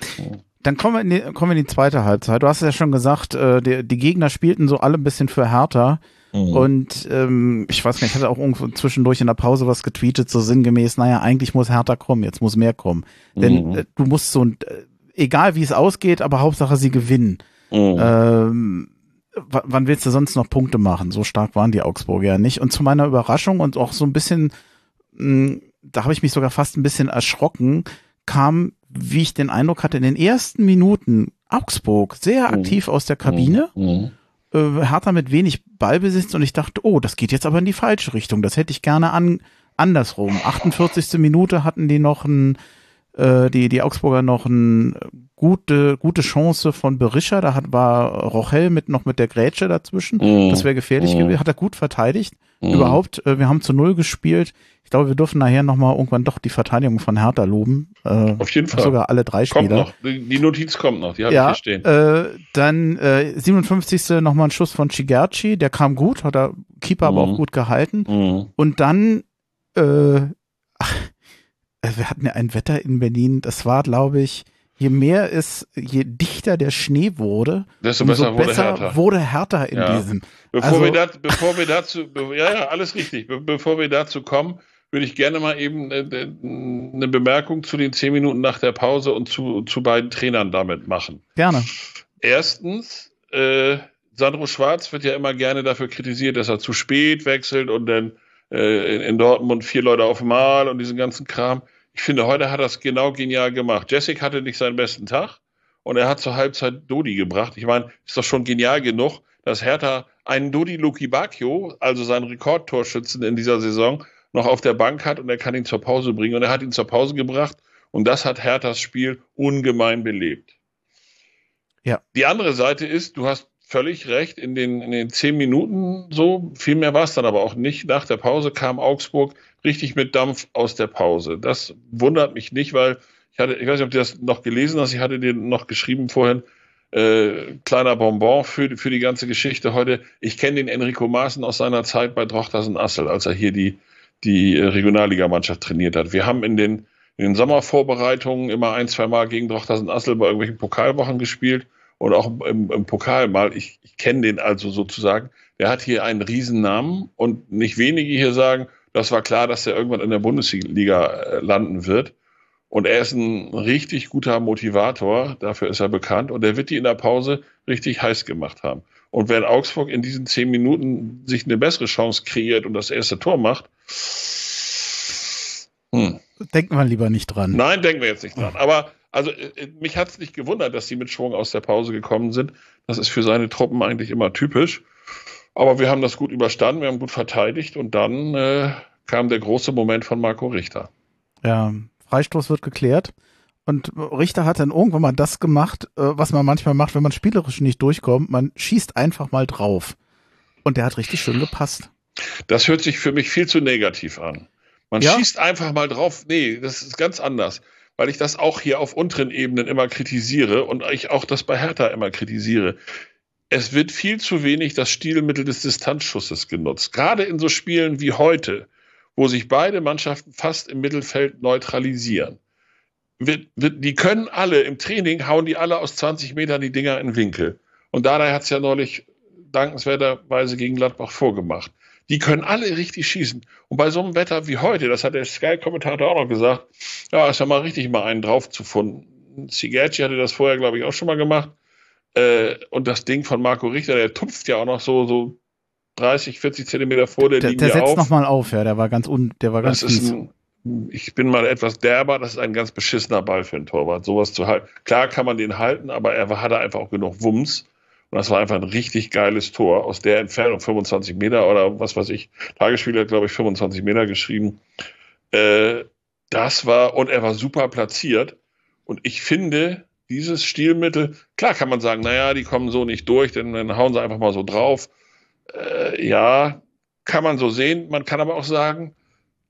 dann kommen wir, in die, kommen wir in die zweite Halbzeit. Du hast ja schon gesagt, äh, die, die Gegner spielten so alle ein bisschen für Hertha. Mhm. Und ähm, ich weiß gar nicht, ich hatte auch irgendwo zwischendurch in der Pause was getweetet, so sinngemäß, naja, eigentlich muss Hertha kommen, jetzt muss mehr kommen. Denn Mhm. äh, du musst so, ein- äh, egal wie es ausgeht, aber Hauptsache sie gewinnen. Mhm. Ähm, wann willst du sonst noch Punkte machen? So stark waren die Augsburger ja nicht. Und zu meiner Überraschung und auch so ein bisschen, mh, da habe ich mich sogar fast ein bisschen erschrocken, kam, wie ich den Eindruck hatte, in den ersten Minuten Augsburg sehr Mhm. aktiv aus der Kabine. Mhm. Äh, Hertha mit wenig Ballbesitz und ich dachte, oh, das geht jetzt aber in die falsche Richtung. Das hätte ich gerne an, andersrum. 48. Minute hatten die noch ein, äh, die, die Augsburger noch eine gute, gute Chance von Berischer. Da hat, war Rochel mit, noch mit der Grätsche dazwischen. Mhm. Das wäre gefährlich Mhm. gewesen. Hat er gut verteidigt. Mhm. Überhaupt, äh, wir haben zu Null gespielt. Ich glaube, wir dürfen nachher nochmal irgendwann doch die Verteidigung von Hertha loben. Äh, Auf jeden Fall. Sogar alle drei Kommt Spieler. noch. Die Notiz kommt noch. Die habe ich Ja, hier stehen. äh, dann äh, 57. nochmal ein Schuss von Chigerci, der kam gut, hat der Keeper aber Mhm. auch gut gehalten. Mhm. Und dann, äh, äh, wir hatten ja ein Wetter in Berlin, das war, glaube ich, je mehr es, je dichter der Schnee wurde, Desto besser wurde besser Hertha. wurde Hertha in Ja. diesem. Bevor, Also- wir da, bevor wir dazu, be, ja, ja, alles richtig. Be, bevor wir dazu kommen, würde ich gerne mal eben äh, äh, eine Bemerkung zu den zehn Minuten nach der Pause und zu, zu beiden Trainern damit machen. Gerne. Erstens, äh, Sandro Schwarz wird ja immer gerne dafür kritisiert, dass er zu spät wechselt und dann äh, in, in Dortmund vier Leute auf Mal und diesen ganzen Kram. Ich finde, heute hat er es genau genial gemacht. Jessic hatte nicht seinen besten Tag und er hat zur Halbzeit Dodi gebracht. Ich meine, ist doch schon genial genug, dass Hertha einen Dodi Luki Bacchio, also seinen Rekordtorschützen in dieser Saison, noch auf der Bank hat und er kann ihn zur Pause bringen. Und er hat ihn zur Pause gebracht und das hat Herthas Spiel ungemein belebt. Ja. Die andere Seite ist, du hast völlig recht, in den, in den zehn Minuten so, viel mehr war es dann aber auch nicht. Nach der Pause kam Augsburg richtig mit Dampf aus der Pause. Das wundert mich nicht, weil ich hatte, ich weiß nicht, ob du das noch gelesen hast, ich hatte dir noch geschrieben vorhin, äh, kleiner Bonbon für, für die ganze Geschichte heute. Ich kenne den Enrico Maaßen aus seiner Zeit bei Drochtersen Assel, als er hier die, die äh, Regionalligamannschaft trainiert hat. Wir haben in den, in den Sommervorbereitungen immer ein, zwei Mal gegen Drochtersen Assel bei irgendwelchen Pokalwochen gespielt und auch im, im Pokal mal. Ich, ich kenne den also sozusagen. Der hat hier einen Riesennamen und nicht wenige hier sagen, das war klar, dass er irgendwann in der Bundesliga äh, landen wird. Und er ist ein richtig guter Motivator, dafür ist er bekannt. Und er wird die in der Pause richtig heiß gemacht haben. Und wenn Augsburg in diesen zehn Minuten sich eine bessere Chance kreiert und das erste Tor macht, hm, Denken wir lieber nicht dran. Nein, denken wir jetzt nicht dran. Aber also äh, mich hat es nicht gewundert, dass sie mit Schwung aus der Pause gekommen sind. Das ist für seine Truppen eigentlich immer typisch. Aber wir haben das gut überstanden, wir haben gut verteidigt und dann äh, kam der große Moment von Marco Richter. Ja, Freistoß wird geklärt. Und Richter hat dann irgendwann mal das gemacht, äh, was man manchmal macht, wenn man spielerisch nicht durchkommt. Man schießt einfach mal drauf. Und der hat richtig schön gepasst. Das hört sich für mich viel zu negativ an. Man Ja? schießt einfach mal drauf. Nee, das ist ganz anders. Weil ich das auch hier auf unteren Ebenen immer kritisiere und ich auch das bei Hertha immer kritisiere. Es wird viel zu wenig das Stilmittel des Distanzschusses genutzt. Gerade in so Spielen wie heute, wo sich beide Mannschaften fast im Mittelfeld neutralisieren. Wird, wird, die können alle im Training, hauen die alle aus 20 Metern die Dinger in Winkel. Und Dardai hat es ja neulich dankenswerterweise gegen Gladbach vorgemacht. Die können alle richtig schießen. Und bei so einem Wetter wie heute, das hat der Sky-Kommentator auch noch gesagt, ja, ist ja mal richtig mal einen drauf zu funden. Sigerci hatte das vorher, glaube ich, auch schon mal gemacht. Äh, und das Ding von Marco Richter, der tupft ja auch noch so, so 30, 40 Zentimeter vor der, der Linie Der setzt auf. nochmal auf, ja, der war ganz un, der war ganz Das ein, ich bin mal etwas derber, das ist ein ganz beschissener Ball für einen Torwart, sowas zu halten. Klar kann man den halten, aber er hatte einfach auch genug Wumms. Und das war einfach ein richtig geiles Tor aus der Entfernung, 25 Meter oder was weiß ich. Tagesspiel hat, glaube ich, 25 Meter geschrieben. Äh, das war, und er war super platziert. Und ich finde, dieses Stilmittel, klar kann man sagen, naja, die kommen so nicht durch, denn dann hauen sie einfach mal so drauf. Äh, ja, kann man so sehen. Man kann aber auch sagen,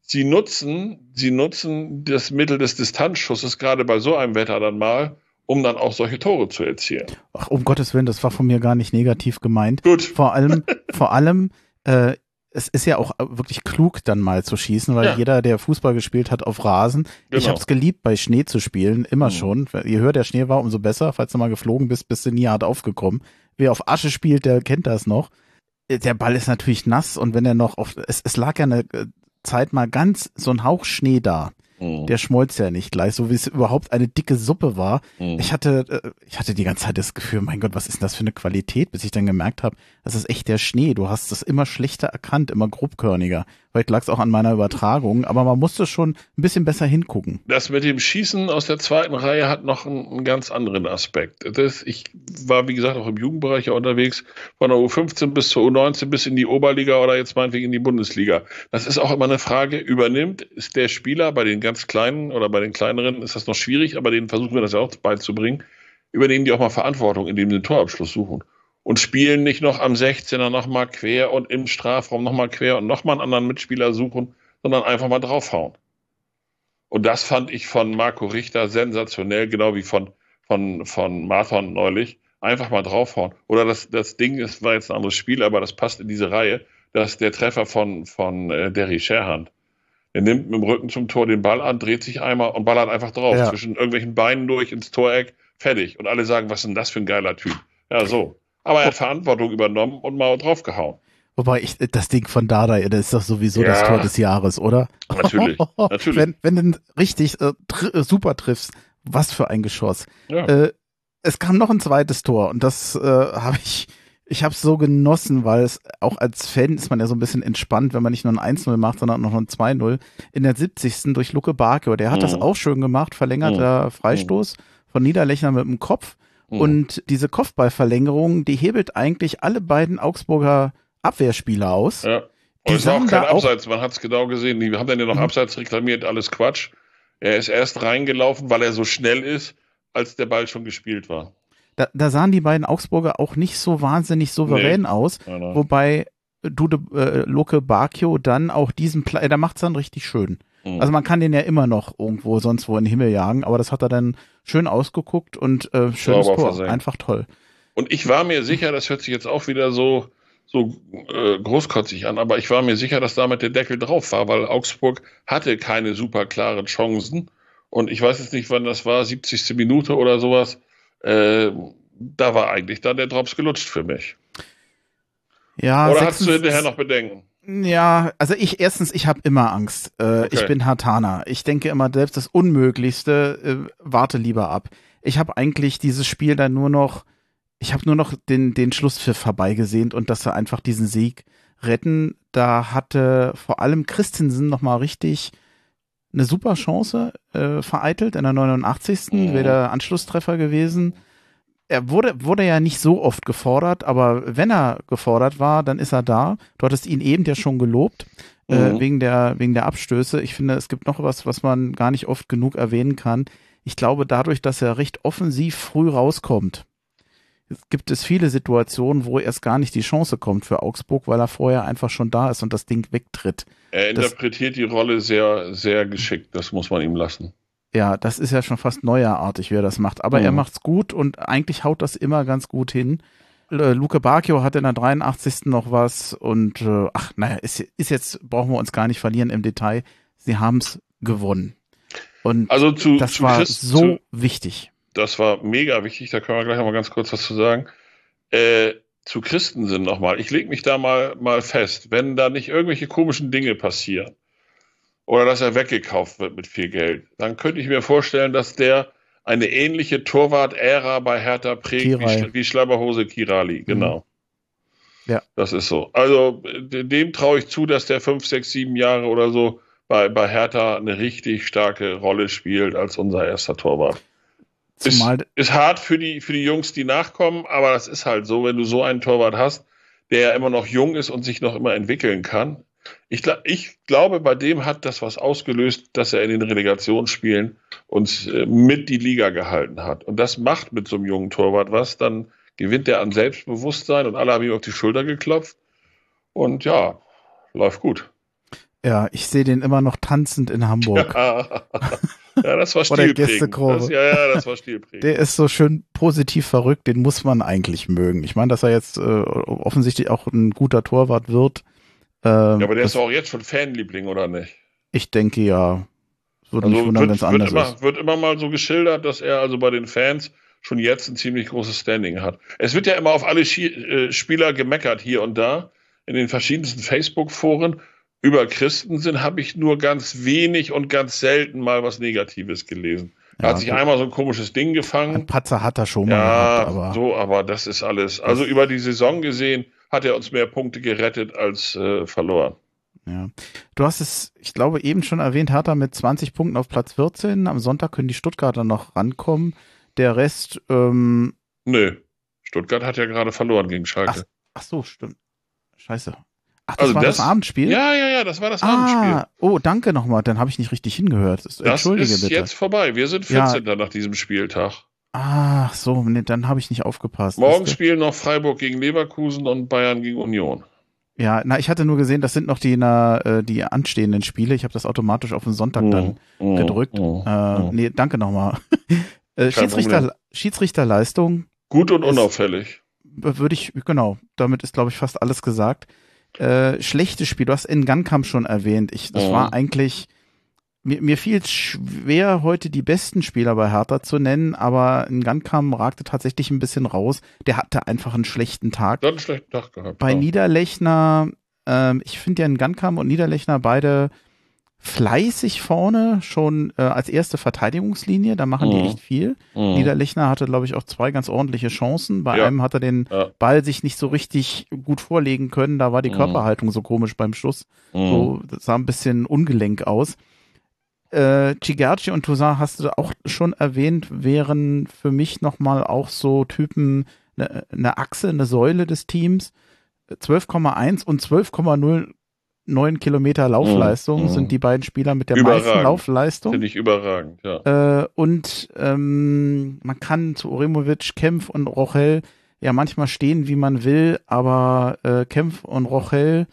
sie nutzen, sie nutzen das Mittel des Distanzschusses gerade bei so einem Wetter dann mal, um dann auch solche Tore zu erzielen. Ach, um Gottes Willen, das war von mir gar nicht negativ gemeint. Gut. Vor allem, vor allem, äh, es ist ja auch wirklich klug, dann mal zu schießen, weil Ja. jeder, der Fußball gespielt hat auf Rasen, ich Genau. habe es geliebt, bei Schnee zu spielen, immer Mhm. schon. Je höher der Schnee war, umso besser. Falls du mal geflogen bist, bist du nie hart aufgekommen. Wer auf Asche spielt, der kennt das noch. Äh, Der Ball ist natürlich nass und wenn er noch auf, es, es lag ja eine äh, Zeit mal ganz so ein Hauch Schnee da. Mhm. Der schmolz ja nicht gleich, so wie es überhaupt eine dicke Suppe war. Mhm. Ich hatte, äh, ich hatte die ganze Zeit das Gefühl, mein Gott, was ist denn das für eine Qualität, bis ich dann gemerkt habe, das ist echt der Schnee. Du hast es immer schlechter erkannt, immer grobkörniger. Vielleicht lag es auch an meiner Übertragung, aber man musste schon ein bisschen besser hingucken. Das mit dem Schießen aus der zweiten Reihe hat noch einen, einen ganz anderen Aspekt. Das, ich war, wie gesagt, auch im Jugendbereich unterwegs, von der U15 bis zur U19 bis in die Oberliga oder jetzt meinetwegen in die Bundesliga. Das ist auch immer eine Frage, übernimmt, ist der Spieler bei den ganz Kleinen oder bei den Kleineren ist das noch schwierig, aber denen versuchen wir das ja auch beizubringen, übernehmen die auch mal Verantwortung, indem sie den Torabschluss suchen. Und spielen nicht noch am 16er nochmal quer und im Strafraum nochmal quer und nochmal einen anderen Mitspieler suchen, sondern einfach mal draufhauen. Und das fand ich von Marco Richter sensationell, genau wie von, von, von Marthon neulich. Einfach mal draufhauen. Oder das, das Ding, es war jetzt ein anderes Spiel, aber das passt in diese Reihe, dass der Treffer von, von äh, Derry Sherhand. Er nimmt mit dem Rücken zum Tor den Ball an, dreht sich einmal und ballert einfach drauf. Ja. Zwischen irgendwelchen Beinen durch ins Toreck, fertig. Und alle sagen, was ist denn das für ein geiler Typ? Ja, so. Aber er hat Verantwortung übernommen und mal draufgehauen. Wobei ich, das Ding von Dada, das ist doch sowieso Ja. das Tor des Jahres, oder? Natürlich, natürlich. Wenn, wenn du richtig äh, tr äh, super triffst, was für ein Geschoss. Ja. Äh, es kam noch ein zweites Tor und das äh, habe ich, ich habe es so genossen, weil es auch als Fan ist man ja so ein bisschen entspannt, wenn man nicht nur ein 1-0 macht, sondern noch ein 2-0 in der 70. durch Luke Barkio. Der hat Mhm. das auch schön gemacht, verlängerter Freistoß von Niederlechner mit dem Kopf. Mhm. Und diese Kopfballverlängerung, die hebelt eigentlich alle beiden Augsburger Abwehrspieler aus. Ja. Die Und es war auch kein auch- Abseits, man hat es genau gesehen. Die haben dann ja noch Mhm. Abseits reklamiert, alles Quatsch. Er ist erst reingelaufen, weil er so schnell ist, als der Ball schon gespielt war. Da, da sahen die beiden Augsburger auch nicht so wahnsinnig souverän aus, Ja, ne? wobei Dude äh, Luke Bakio dann auch diesen Play, der macht's dann richtig schön. Mhm. Also man kann den ja immer noch irgendwo sonst wo in den Himmel jagen, aber das hat er dann schön ausgeguckt und äh, schönes Tor, versenkt. einfach toll. Und ich war mir sicher, das hört sich jetzt auch wieder so, so äh, großkotzig an, aber ich war mir sicher, dass damit der Deckel drauf war, weil Augsburg hatte keine super klaren Chancen. Und ich weiß jetzt nicht, wann das war, 70. Minute oder sowas. Äh, da war eigentlich dann der Drops gelutscht für mich. Ja, oder hast du 26 hinterher noch Bedenken? Ja, also ich erstens, ich habe immer Angst. Äh, Ich Okay. bin Hartaner. Ich denke immer selbst das Unmöglichste, äh, warte lieber ab. Ich habe eigentlich dieses Spiel dann nur noch, ich habe nur noch den den Schlusspfiff herbeigesehnt und dass sie einfach diesen Sieg retten. Da hatte vor allem Christensen noch mal richtig eine super Chance äh, vereitelt in der 89. Mhm. wäre der Anschlusstreffer gewesen. Er wurde, wurde ja nicht so oft gefordert, aber wenn er gefordert war, dann ist er da. Du hattest ihn eben ja schon gelobt, äh, Mhm. wegen, der, wegen der Abstöße. Ich finde, es gibt noch was, was man gar nicht oft genug erwähnen kann. Ich glaube, dadurch, dass er recht offensiv früh rauskommt, gibt es viele Situationen, wo erst gar nicht die Chance kommt für Augsburg, weil er vorher einfach schon da ist und das Ding wegtritt. Er Das- interpretiert die Rolle sehr, sehr geschickt. Das muss man ihm lassen. Ja, das ist ja schon fast neuerartig, wie er das macht. Aber Mhm. er macht's gut und eigentlich haut das immer ganz gut hin. Äh, Luke Bacchio hat in der 83. noch was und äh, ach, naja, ist, ist jetzt, brauchen wir uns gar nicht verlieren im Detail. Sie haben's gewonnen. Und Also zu, das zu war Chris, so zu, wichtig. das war mega wichtig, da können wir gleich noch mal ganz kurz was zu sagen. Äh, zu Christensen nochmal. Ich lege mich da mal, mal fest, wenn da nicht irgendwelche komischen Dinge passieren oder dass er weggekauft wird mit viel Geld, dann könnte ich mir vorstellen, dass der eine ähnliche Torwart-Ära bei Hertha prägt wie, wie Schlabberhose Kirali. Mhm. Genau. Ja. Das ist so. Also dem traue ich zu, dass der fünf, sechs, sieben Jahre oder so bei, bei Hertha eine richtig starke Rolle spielt als unser erster Torwart. Zumal ist, ist hart für die, für die Jungs, die nachkommen, aber das ist halt so, wenn du so einen Torwart hast, der immer noch jung ist und sich noch immer entwickeln kann. Ich, ich glaube, bei dem hat das was ausgelöst, dass er in den Relegationsspielen uns äh, mit die Liga gehalten hat. Und das macht mit so einem jungen Torwart was. Dann gewinnt er an Selbstbewusstsein und alle haben ihm auf die Schulter geklopft. Und ja, läuft gut. Ja, ich sehe den immer noch tanzend in Hamburg. Ja, ja das war stilprägend. Das, ja, ja, das war stilprägend. Der ist so schön positiv verrückt, den muss man eigentlich mögen. Ich meine, dass er jetzt äh, offensichtlich auch ein guter Torwart wird. Äh, ja, aber der ist auch jetzt schon Fanliebling, oder nicht? Ich denke ja. Würde also mich wundern, wenn es anders immer, ist. Wird immer mal so geschildert, dass er also bei den Fans schon jetzt ein ziemlich großes Standing hat. Es wird ja immer auf alle äh, Spieler gemeckert, hier und da, in den verschiedensten Facebook-Foren. Über Christensen habe ich nur ganz wenig und ganz selten mal was Negatives gelesen. Er ja, hat sich gut. einmal so ein komisches Ding gefangen. Ein Patzer hat er schon mal. Ja, gehabt, aber so, aber das ist alles. Also über die Saison gesehen hat er uns mehr Punkte gerettet als äh, verloren. Ja. Du hast es, ich glaube, eben schon erwähnt, Hertha mit 20 Punkten auf Platz 14. Am Sonntag können die Stuttgarter noch rankommen. Der Rest, ähm, Nö. Stuttgart hat ja gerade verloren gegen Schalke. Ach, ach so, stimmt. Scheiße. Ach, das also war das, das, Abendspiel? Ja, ja, ja, das war das ah, Abendspiel. Oh, danke nochmal, dann habe ich nicht richtig hingehört. Das, Entschuldige ist bitte. jetzt vorbei. Wir sind 14. Ja. nach diesem Spieltag. Ach so, nee, dann habe ich nicht aufgepasst. Morgen spielen noch Freiburg gegen Leverkusen und Bayern gegen Union. Ja, na, ich hatte nur gesehen, das sind noch die, na, äh, die anstehenden Spiele. Ich habe das automatisch auf den Sonntag dann mm, gedrückt. Mm, äh, mm. Nee, danke nochmal. äh, Schiedsrichter, Schiedsrichterleistung. Gut und unauffällig. Würde ich, genau, damit ist, glaube ich, fast alles gesagt. Äh, schlechtes Spiel, du hast Ngankamp schon erwähnt. Ich, das war eigentlich mir, mir fiel es schwer, heute die besten Spieler bei Hertha zu nennen, aber ein Gankam ragte tatsächlich ein bisschen raus. Der hatte einfach einen schlechten Tag. Der hat einen schlechten Tag gehabt. Bei ja. Niederlechner, ähm, ich finde ja ein Gankam und Niederlechner beide fleißig vorne, schon äh, als erste Verteidigungslinie, da machen mhm. die echt viel. Mhm. Niederlechner hatte, glaube ich, auch zwei ganz ordentliche Chancen. Bei ja. einem hat er den ja. Ball sich nicht so richtig gut vorlegen können, da war die mhm. Körperhaltung so komisch beim Schuss. Mhm. So, das sah ein bisschen ungelenk aus äh, Chigachi und Toussaint hast du auch schon erwähnt, wären für mich nochmal auch so Typen, eine ne Achse, eine Säule des Teams. 12,1 und 12,09 Kilometer Laufleistung mm, sind die beiden Spieler mit der überragend. meisten Laufleistung. Finde ich überragend, ja. Äh, und ähm, man kann zu Orimovic, Kempf und Rochel ja manchmal stehen, wie man will, aber äh, Kempf und Rochel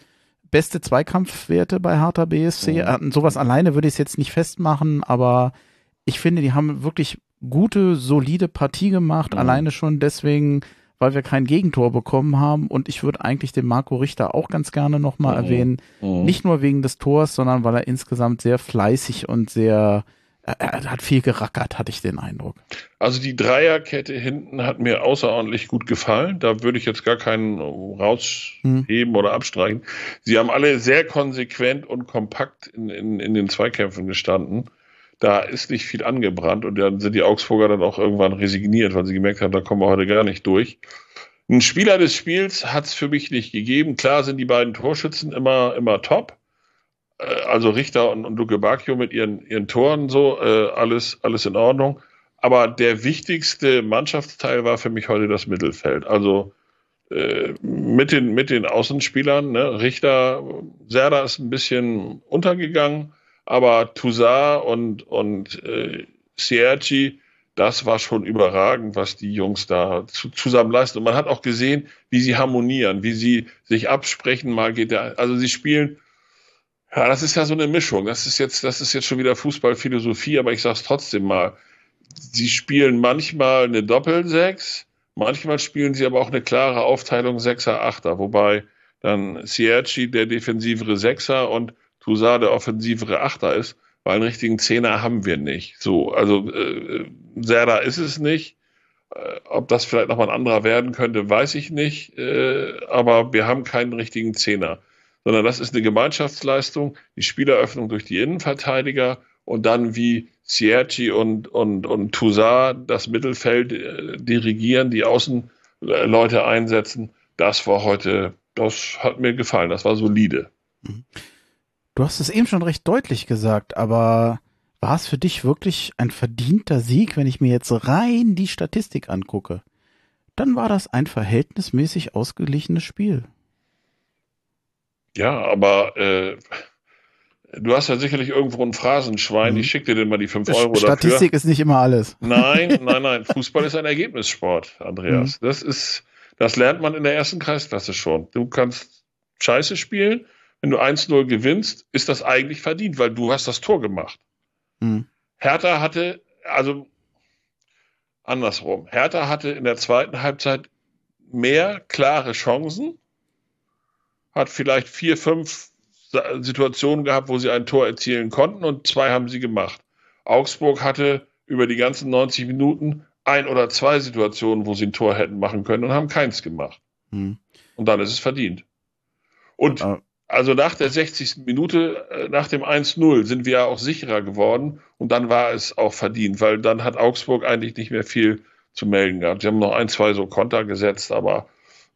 beste Zweikampfwerte bei Hertha BSC. Mhm. Sowas alleine würde ich es jetzt nicht festmachen, aber ich finde, die haben wirklich gute, solide Partie gemacht. Mhm. Alleine schon deswegen, weil wir kein Gegentor bekommen haben. Und ich würde eigentlich den Marco Richter auch ganz gerne nochmal mhm. erwähnen. Mhm. Nicht nur wegen des Tors, sondern weil er insgesamt sehr fleißig und sehr er hat viel gerackert, hatte ich den Eindruck. Also die Dreierkette hinten hat mir außerordentlich gut gefallen. Da würde ich jetzt gar keinen rausheben hm. oder abstreichen. Sie haben alle sehr konsequent und kompakt in, in, in den Zweikämpfen gestanden. Da ist nicht viel angebrannt und dann sind die Augsburger dann auch irgendwann resigniert, weil sie gemerkt haben, da kommen wir heute gar nicht durch. Ein Spieler des Spiels hat es für mich nicht gegeben. Klar sind die beiden Torschützen immer, immer top. Äh, also Richter und, und Luke Bacchio mit ihren, ihren Toren so, äh, alles, alles in Ordnung. Aber der wichtigste Mannschaftsteil war für mich heute das Mittelfeld. Also äh, mit, den, mit den Außenspielern, ne? Richter, Serda ist ein bisschen untergegangen, aber Toussaint und, und äh, Sierci, das war schon überragend, was die Jungs da zu, zusammen leisten. Und man hat auch gesehen, wie sie harmonieren, wie sie sich absprechen. Mal geht der, also sie spielen ja, das ist ja so eine Mischung. Das ist jetzt, das ist jetzt schon wieder Fußballphilosophie, aber ich sag's trotzdem mal. Sie spielen manchmal eine Doppelsechs, manchmal spielen sie aber auch eine klare Aufteilung Sechser, Achter, wobei dann Sierci der defensivere Sechser und Toussaint der offensivere Achter ist, weil einen richtigen Zehner haben wir nicht. So, also äh, Serda ist es nicht Äh, ob das vielleicht nochmal ein anderer werden könnte, weiß ich nicht. Äh, aber wir haben keinen richtigen Zehner, sondern das ist eine Gemeinschaftsleistung, die Spieleröffnung durch die Innenverteidiger und dann wie Sierci und, und, und Toussaint das Mittelfeld äh, dirigieren, die Außenleute einsetzen. Das war heute, das hat mir gefallen, das war solide. Du hast es eben schon recht deutlich gesagt, aber war es für dich wirklich ein verdienter Sieg, wenn ich mir jetzt rein die Statistik angucke? Dann war das ein verhältnismäßig ausgeglichenes Spiel. Ja, aber äh, du hast ja sicherlich irgendwo ein Phrasenschwein. Mhm. Ich schicke dir denn mal die 5 Euro Statistik dafür. ist nicht immer alles. Nein, nein, nein. Fußball ist ein Ergebnissport, Andreas. Mhm. Das ist, das lernt man in der ersten Kreisklasse schon. Du kannst Scheiße spielen. Wenn du 1-0 gewinnst, ist das eigentlich verdient, weil du hast das Tor gemacht. Mhm. Hertha hatte, also andersrum, Hertha hatte in der zweiten Halbzeit mehr klare Chancen, hat vielleicht vier, fünf Situationen gehabt, wo sie ein Tor erzielen konnten und zwei haben sie gemacht. Augsburg hatte über die ganzen 90 Minuten ein oder zwei Situationen, wo sie ein Tor hätten machen können und haben keins gemacht. Hm. Und dann ist es verdient. Und ah. Also nach der 60. Minute, äh, nach dem 1-0 sind wir ja auch sicherer geworden und dann war es auch verdient, weil dann hat Augsburg eigentlich nicht mehr viel zu melden gehabt. Sie haben noch ein, zwei so Konter gesetzt, aber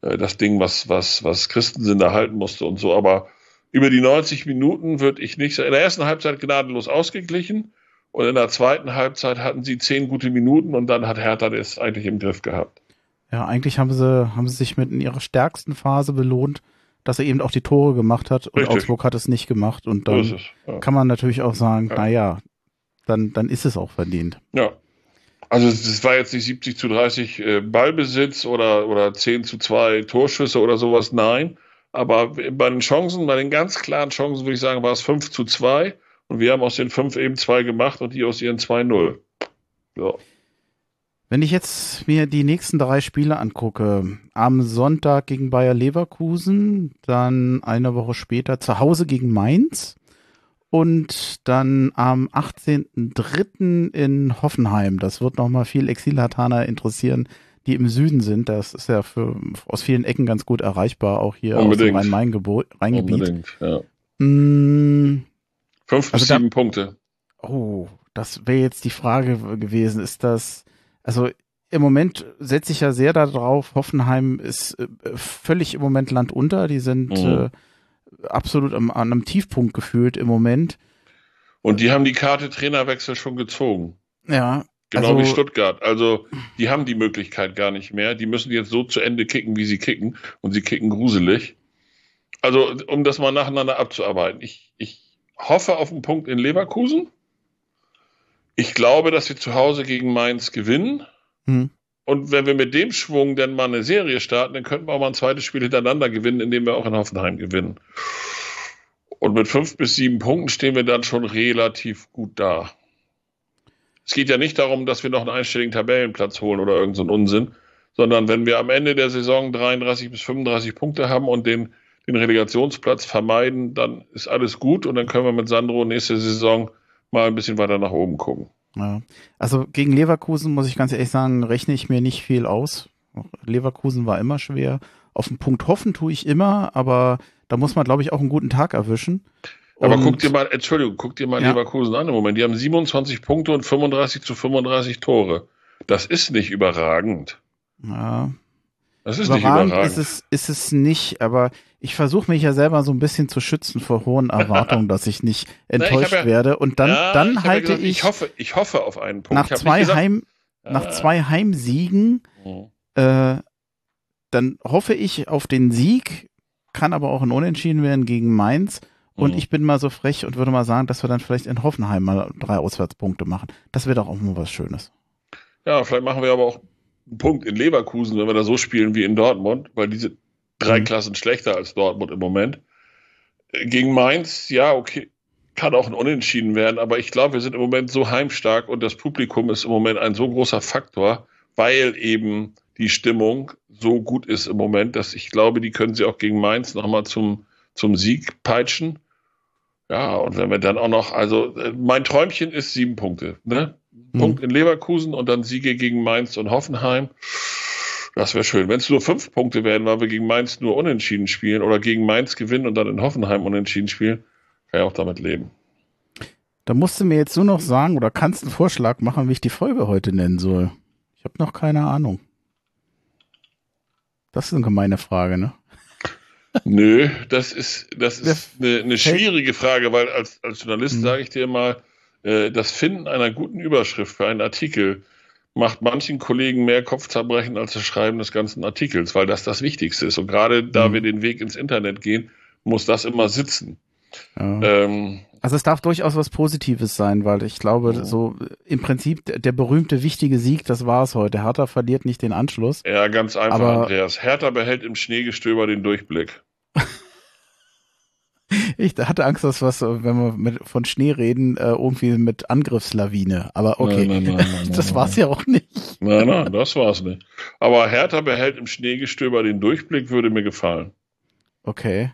äh, das Ding, was, was, was Christensen da halten musste und so, aber über die 90 Minuten würde ich nicht sagen. In der ersten Halbzeit gnadenlos ausgeglichen und in der zweiten Halbzeit hatten sie zehn gute Minuten und dann hat Hertha das eigentlich im Griff gehabt. Ja, eigentlich haben sie, haben sie sich mit in ihrer stärksten Phase belohnt dass er eben auch die Tore gemacht hat und Richtig. Augsburg hat es nicht gemacht. Und dann ja. kann man natürlich auch sagen, ja. naja, dann, dann ist es auch verdient. Ja. Also es war jetzt nicht 70 zu 30 äh, Ballbesitz oder, oder 10 zu 2 Torschüsse oder sowas, nein. Aber bei den Chancen, bei den ganz klaren Chancen würde ich sagen, war es 5 zu 2 und wir haben aus den 5 eben 2 gemacht und die aus ihren 2-0. Ja. Wenn ich jetzt mir die nächsten drei Spiele angucke, am Sonntag gegen Bayer Leverkusen, dann eine Woche später zu Hause gegen Mainz und dann am 18.03. in Hoffenheim. Das wird nochmal viel Exilhataner interessieren, die im Süden sind. Das ist ja für, aus vielen Ecken ganz gut erreichbar, auch hier Unbedingt. aus dem Rhein-Main-Gebiet. Unbedingt, ja. Mmh, Fünf bis also sieben da, Punkte. Oh, das wäre jetzt die Frage gewesen. Ist das also im Moment setze ich ja sehr darauf, Hoffenheim ist äh, völlig im Moment Land unter. Die sind mhm. äh, absolut am, an einem Tiefpunkt gefühlt im Moment. Und die haben die Karte Trainerwechsel schon gezogen. Ja. Genau also, wie Stuttgart. Also die haben die Möglichkeit gar nicht mehr. Die müssen jetzt so zu Ende kicken, wie sie kicken. Und sie kicken gruselig. Also um das mal nacheinander abzuarbeiten. Ich, ich hoffe auf einen Punkt in Leverkusen. Ich glaube, dass wir zu Hause gegen Mainz gewinnen. Hm. Und wenn wir mit dem Schwung dann mal eine Serie starten, dann könnten wir auch mal ein zweites Spiel hintereinander gewinnen, indem wir auch in Hoffenheim gewinnen. Und mit fünf bis sieben Punkten stehen wir dann schon relativ gut da. Es geht ja nicht darum, dass wir noch einen einstelligen Tabellenplatz holen oder irgendeinen so Unsinn, sondern wenn wir am Ende der Saison 33 bis 35 Punkte haben und den, den Relegationsplatz vermeiden, dann ist alles gut und dann können wir mit Sandro nächste Saison mal ein bisschen weiter nach oben gucken. Ja. Also gegen Leverkusen muss ich ganz ehrlich sagen, rechne ich mir nicht viel aus. Leverkusen war immer schwer. Auf den Punkt hoffen tue ich immer, aber da muss man, glaube ich, auch einen guten Tag erwischen. Aber und, guck dir mal, Entschuldigung, guck dir mal ja. Leverkusen an im Moment. Die haben 27 Punkte und 35 zu 35 Tore. Das ist nicht überragend. Ja. Das ist überragend nicht überragend. Ist es, ist es nicht, aber ich versuche mich ja selber so ein bisschen zu schützen vor hohen Erwartungen, dass ich nicht enttäuscht Na, ich ja, werde. Und dann, ja, dann ich halte gesagt, ich. Ich hoffe, ich hoffe auf einen Punkt. Nach zwei gesagt, Heim, ja. nach zwei Heimsiegen, mhm. äh, dann hoffe ich auf den Sieg, kann aber auch ein Unentschieden werden gegen Mainz. Und mhm. ich bin mal so frech und würde mal sagen, dass wir dann vielleicht in Hoffenheim mal drei Auswärtspunkte machen. Das wäre doch auch mal was Schönes. Ja, vielleicht machen wir aber auch einen Punkt in Leverkusen, wenn wir da so spielen wie in Dortmund, weil diese drei mhm. Klassen schlechter als Dortmund im Moment. Gegen Mainz, ja, okay, kann auch ein Unentschieden werden, aber ich glaube, wir sind im Moment so heimstark und das Publikum ist im Moment ein so großer Faktor, weil eben die Stimmung so gut ist im Moment, dass ich glaube, die können sie auch gegen Mainz nochmal zum, zum Sieg peitschen. Ja, und wenn wir dann auch noch, also mein Träumchen ist sieben Punkte. Ne? mhm. Punkt in Leverkusen und dann Siege gegen Mainz und Hoffenheim. Das wäre schön. Wenn es nur fünf Punkte werden, weil wir gegen Mainz nur unentschieden spielen oder gegen Mainz gewinnen und dann in Hoffenheim unentschieden spielen, kann ich auch damit leben. Da musst du mir jetzt nur noch sagen oder kannst einen Vorschlag machen, wie ich die Folge heute nennen soll. Ich habe noch keine Ahnung. Das ist eine gemeine Frage, ne? Nö, das ist, das ist eine, eine schwierige Frage, weil als, als Journalist mhm. sage ich dir mal, äh, das Finden einer guten Überschrift für einen Artikel macht manchen Kollegen mehr Kopfzerbrechen als das Schreiben des ganzen Artikels, weil das das Wichtigste ist. Und gerade da mhm. wir den Weg ins Internet gehen, muss das immer sitzen. Ja. Ähm, also es darf durchaus was Positives sein, weil ich glaube, ja. so im Prinzip der berühmte wichtige Sieg, das war es heute. Hertha verliert nicht den Anschluss. Ja, ganz einfach, aber, Andreas. Hertha behält im Schneegestöber den Durchblick. Ich hatte Angst, dass was, wenn wir mit, von Schnee reden, äh, irgendwie mit Angriffslawine. Aber okay, nein, nein, nein, das war's ja auch nicht. Nein, nein, das war's nicht. Aber Hertha behält im Schneegestöber den Durchblick, würde mir gefallen. Okay.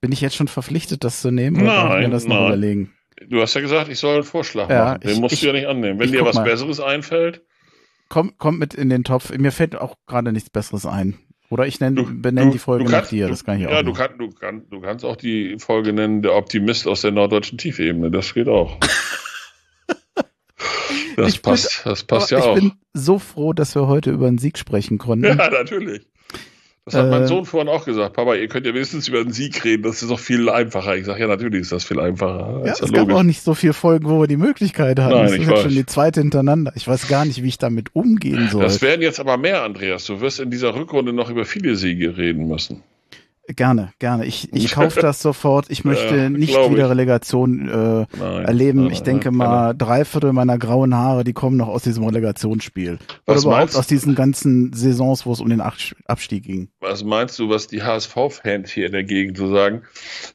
Bin ich jetzt schon verpflichtet, das zu nehmen? Oder nein, mir das noch überlegen? Du hast ja gesagt, ich soll einen Vorschlag ja, machen. Den ich, musst ich, du ja nicht annehmen. Wenn dir was mal. Besseres einfällt. Kommt, kommt mit in den Topf. Mir fällt auch gerade nichts Besseres ein. Oder ich nenn, benenne die Folge kannst, nach dir, das kann ich auch. Ja, du, kann, du, kann, du kannst auch die Folge nennen, der Optimist aus der norddeutschen Tiefebene, das geht auch. das, ich passt, bin, das passt ja ich auch. Ich bin so froh, dass wir heute über einen Sieg sprechen konnten. Ja, natürlich. Das hat äh, mein Sohn vorhin auch gesagt. Papa, ihr könnt ja wenigstens über den Sieg reden. Das ist doch viel einfacher. Ich sage, ja, natürlich ist das viel einfacher. Ja, es gab auch nicht so viele Folgen, wo wir die Möglichkeit hatten. Nein, das ist jetzt schon die zweite hintereinander. Ich weiß gar nicht, wie ich damit umgehen soll. Das werden jetzt aber mehr, Andreas. Du wirst in dieser Rückrunde noch über viele Siege reden müssen. Gerne, gerne. Ich, ich kaufe das sofort. Ich möchte ja, nicht wieder. Relegation äh, nein, erleben. Nein, ich denke nein, mal, drei Viertel meiner grauen Haare, die kommen noch aus diesem Relegationsspiel. Was Oder überhaupt aus diesen ganzen Saisons, wo es um den Abstieg ging. Was meinst du, was die HSV-Fans hier in der Gegend so sagen,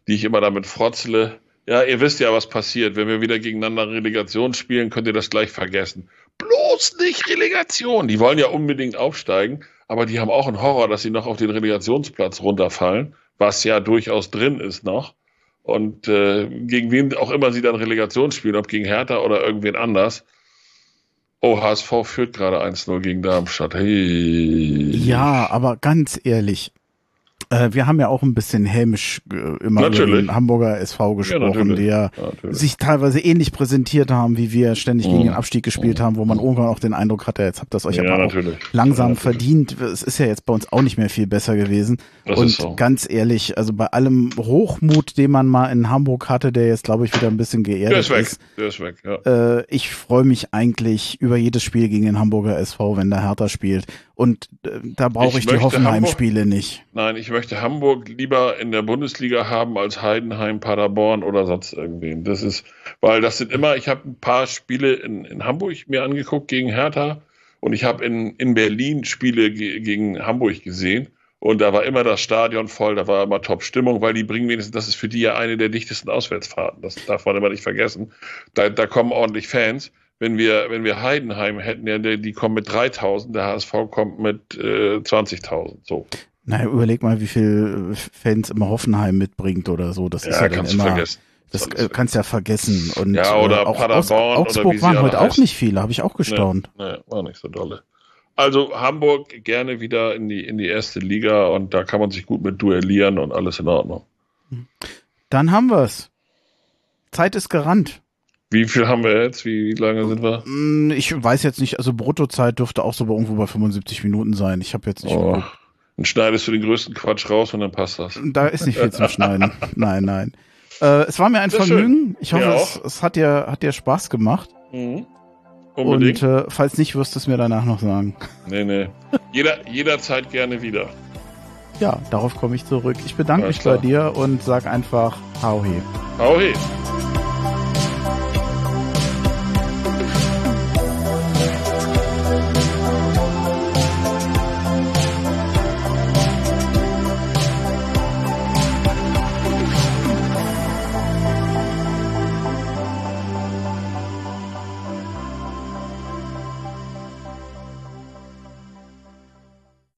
die ich immer damit frotzle? Ja, ihr wisst ja, was passiert. Wenn wir wieder gegeneinander Relegation spielen, könnt ihr das gleich vergessen. Bloß nicht Relegation. Die wollen ja unbedingt aufsteigen aber die haben auch einen Horror, dass sie noch auf den Relegationsplatz runterfallen, was ja durchaus drin ist noch. Und äh, gegen wen auch immer sie dann Relegation spielen, ob gegen Hertha oder irgendwen anders. Oh, HSV führt gerade 1-0 gegen Darmstadt. Hey. Ja, aber ganz ehrlich, wir haben ja auch ein bisschen hämisch äh, immer Natürlich. über den Hamburger SV gesprochen, ja, die ja sich teilweise ähnlich präsentiert haben, wie wir ständig mhm. gegen den Abstieg gespielt mhm. haben, wo man irgendwann auch den Eindruck hatte, jetzt habt ihr es euch ja, aber auch langsam ja, verdient. Es ist ja jetzt bei uns auch nicht mehr viel besser gewesen. Das Und so. ganz ehrlich, also bei allem Hochmut, den man mal in Hamburg hatte, der jetzt, glaube ich, wieder ein bisschen geerdet der ist. Weg. ist der ist weg, ja. Äh, ich freue mich eigentlich über jedes Spiel gegen den Hamburger SV, wenn der Härter spielt. Und äh, da brauche ich, ich die Hoffenheim-Spiele nicht. Nein, ich möchte Hamburg lieber in der Bundesliga haben als Heidenheim, Paderborn oder sonst irgendwen. Das ist, weil das sind immer, ich habe ein paar Spiele in, in Hamburg mir angeguckt gegen Hertha und ich habe in, in Berlin Spiele ge gegen Hamburg gesehen. Und da war immer das Stadion voll, da war immer Top-Stimmung, weil die bringen wenigstens, das ist für die ja eine der dichtesten Auswärtsfahrten. Das darf man immer nicht vergessen. Da, da kommen ordentlich Fans wenn wir, wenn wir Heidenheim hätten, ja, die, kommen mit 3000, der HSV kommt mit äh, 20.000, so. Naja, überleg mal, wie viel Fans immer Hoffenheim mitbringt oder so. Das ja, ist ja dann immer. Vergessen. Das äh, kannst ja vergessen. Und ja, oder äh, auch Paderborn aus, Augsburg waren heute auch nicht viele, habe ich auch gestaunt. Nee, nee, war nicht so dolle. Also Hamburg gerne wieder in die, in die erste Liga und da kann man sich gut mit duellieren und alles in Ordnung. Dann haben wir's. Zeit ist gerannt. Wie viel haben wir jetzt? Wie, wie lange sind wir? Mm, ich weiß jetzt nicht, also Bruttozeit dürfte auch so bei irgendwo bei 75 Minuten sein. Ich habe jetzt nicht. Oh. Dann schneidest du den größten Quatsch raus und dann passt das. Da ist nicht viel zum Schneiden. nein, nein. Äh, es war mir ein Vergnügen. Ich hoffe, es, es, hat, dir, hat dir Spaß gemacht. Mhm. Unbedingt. Und äh, falls nicht, wirst du es mir danach noch sagen. Nee, nee. Jeder, jederzeit gerne wieder. Ja, darauf komme ich zurück. Ich bedanke Alles mich klar. bei dir und sag einfach Hau he. Hau he.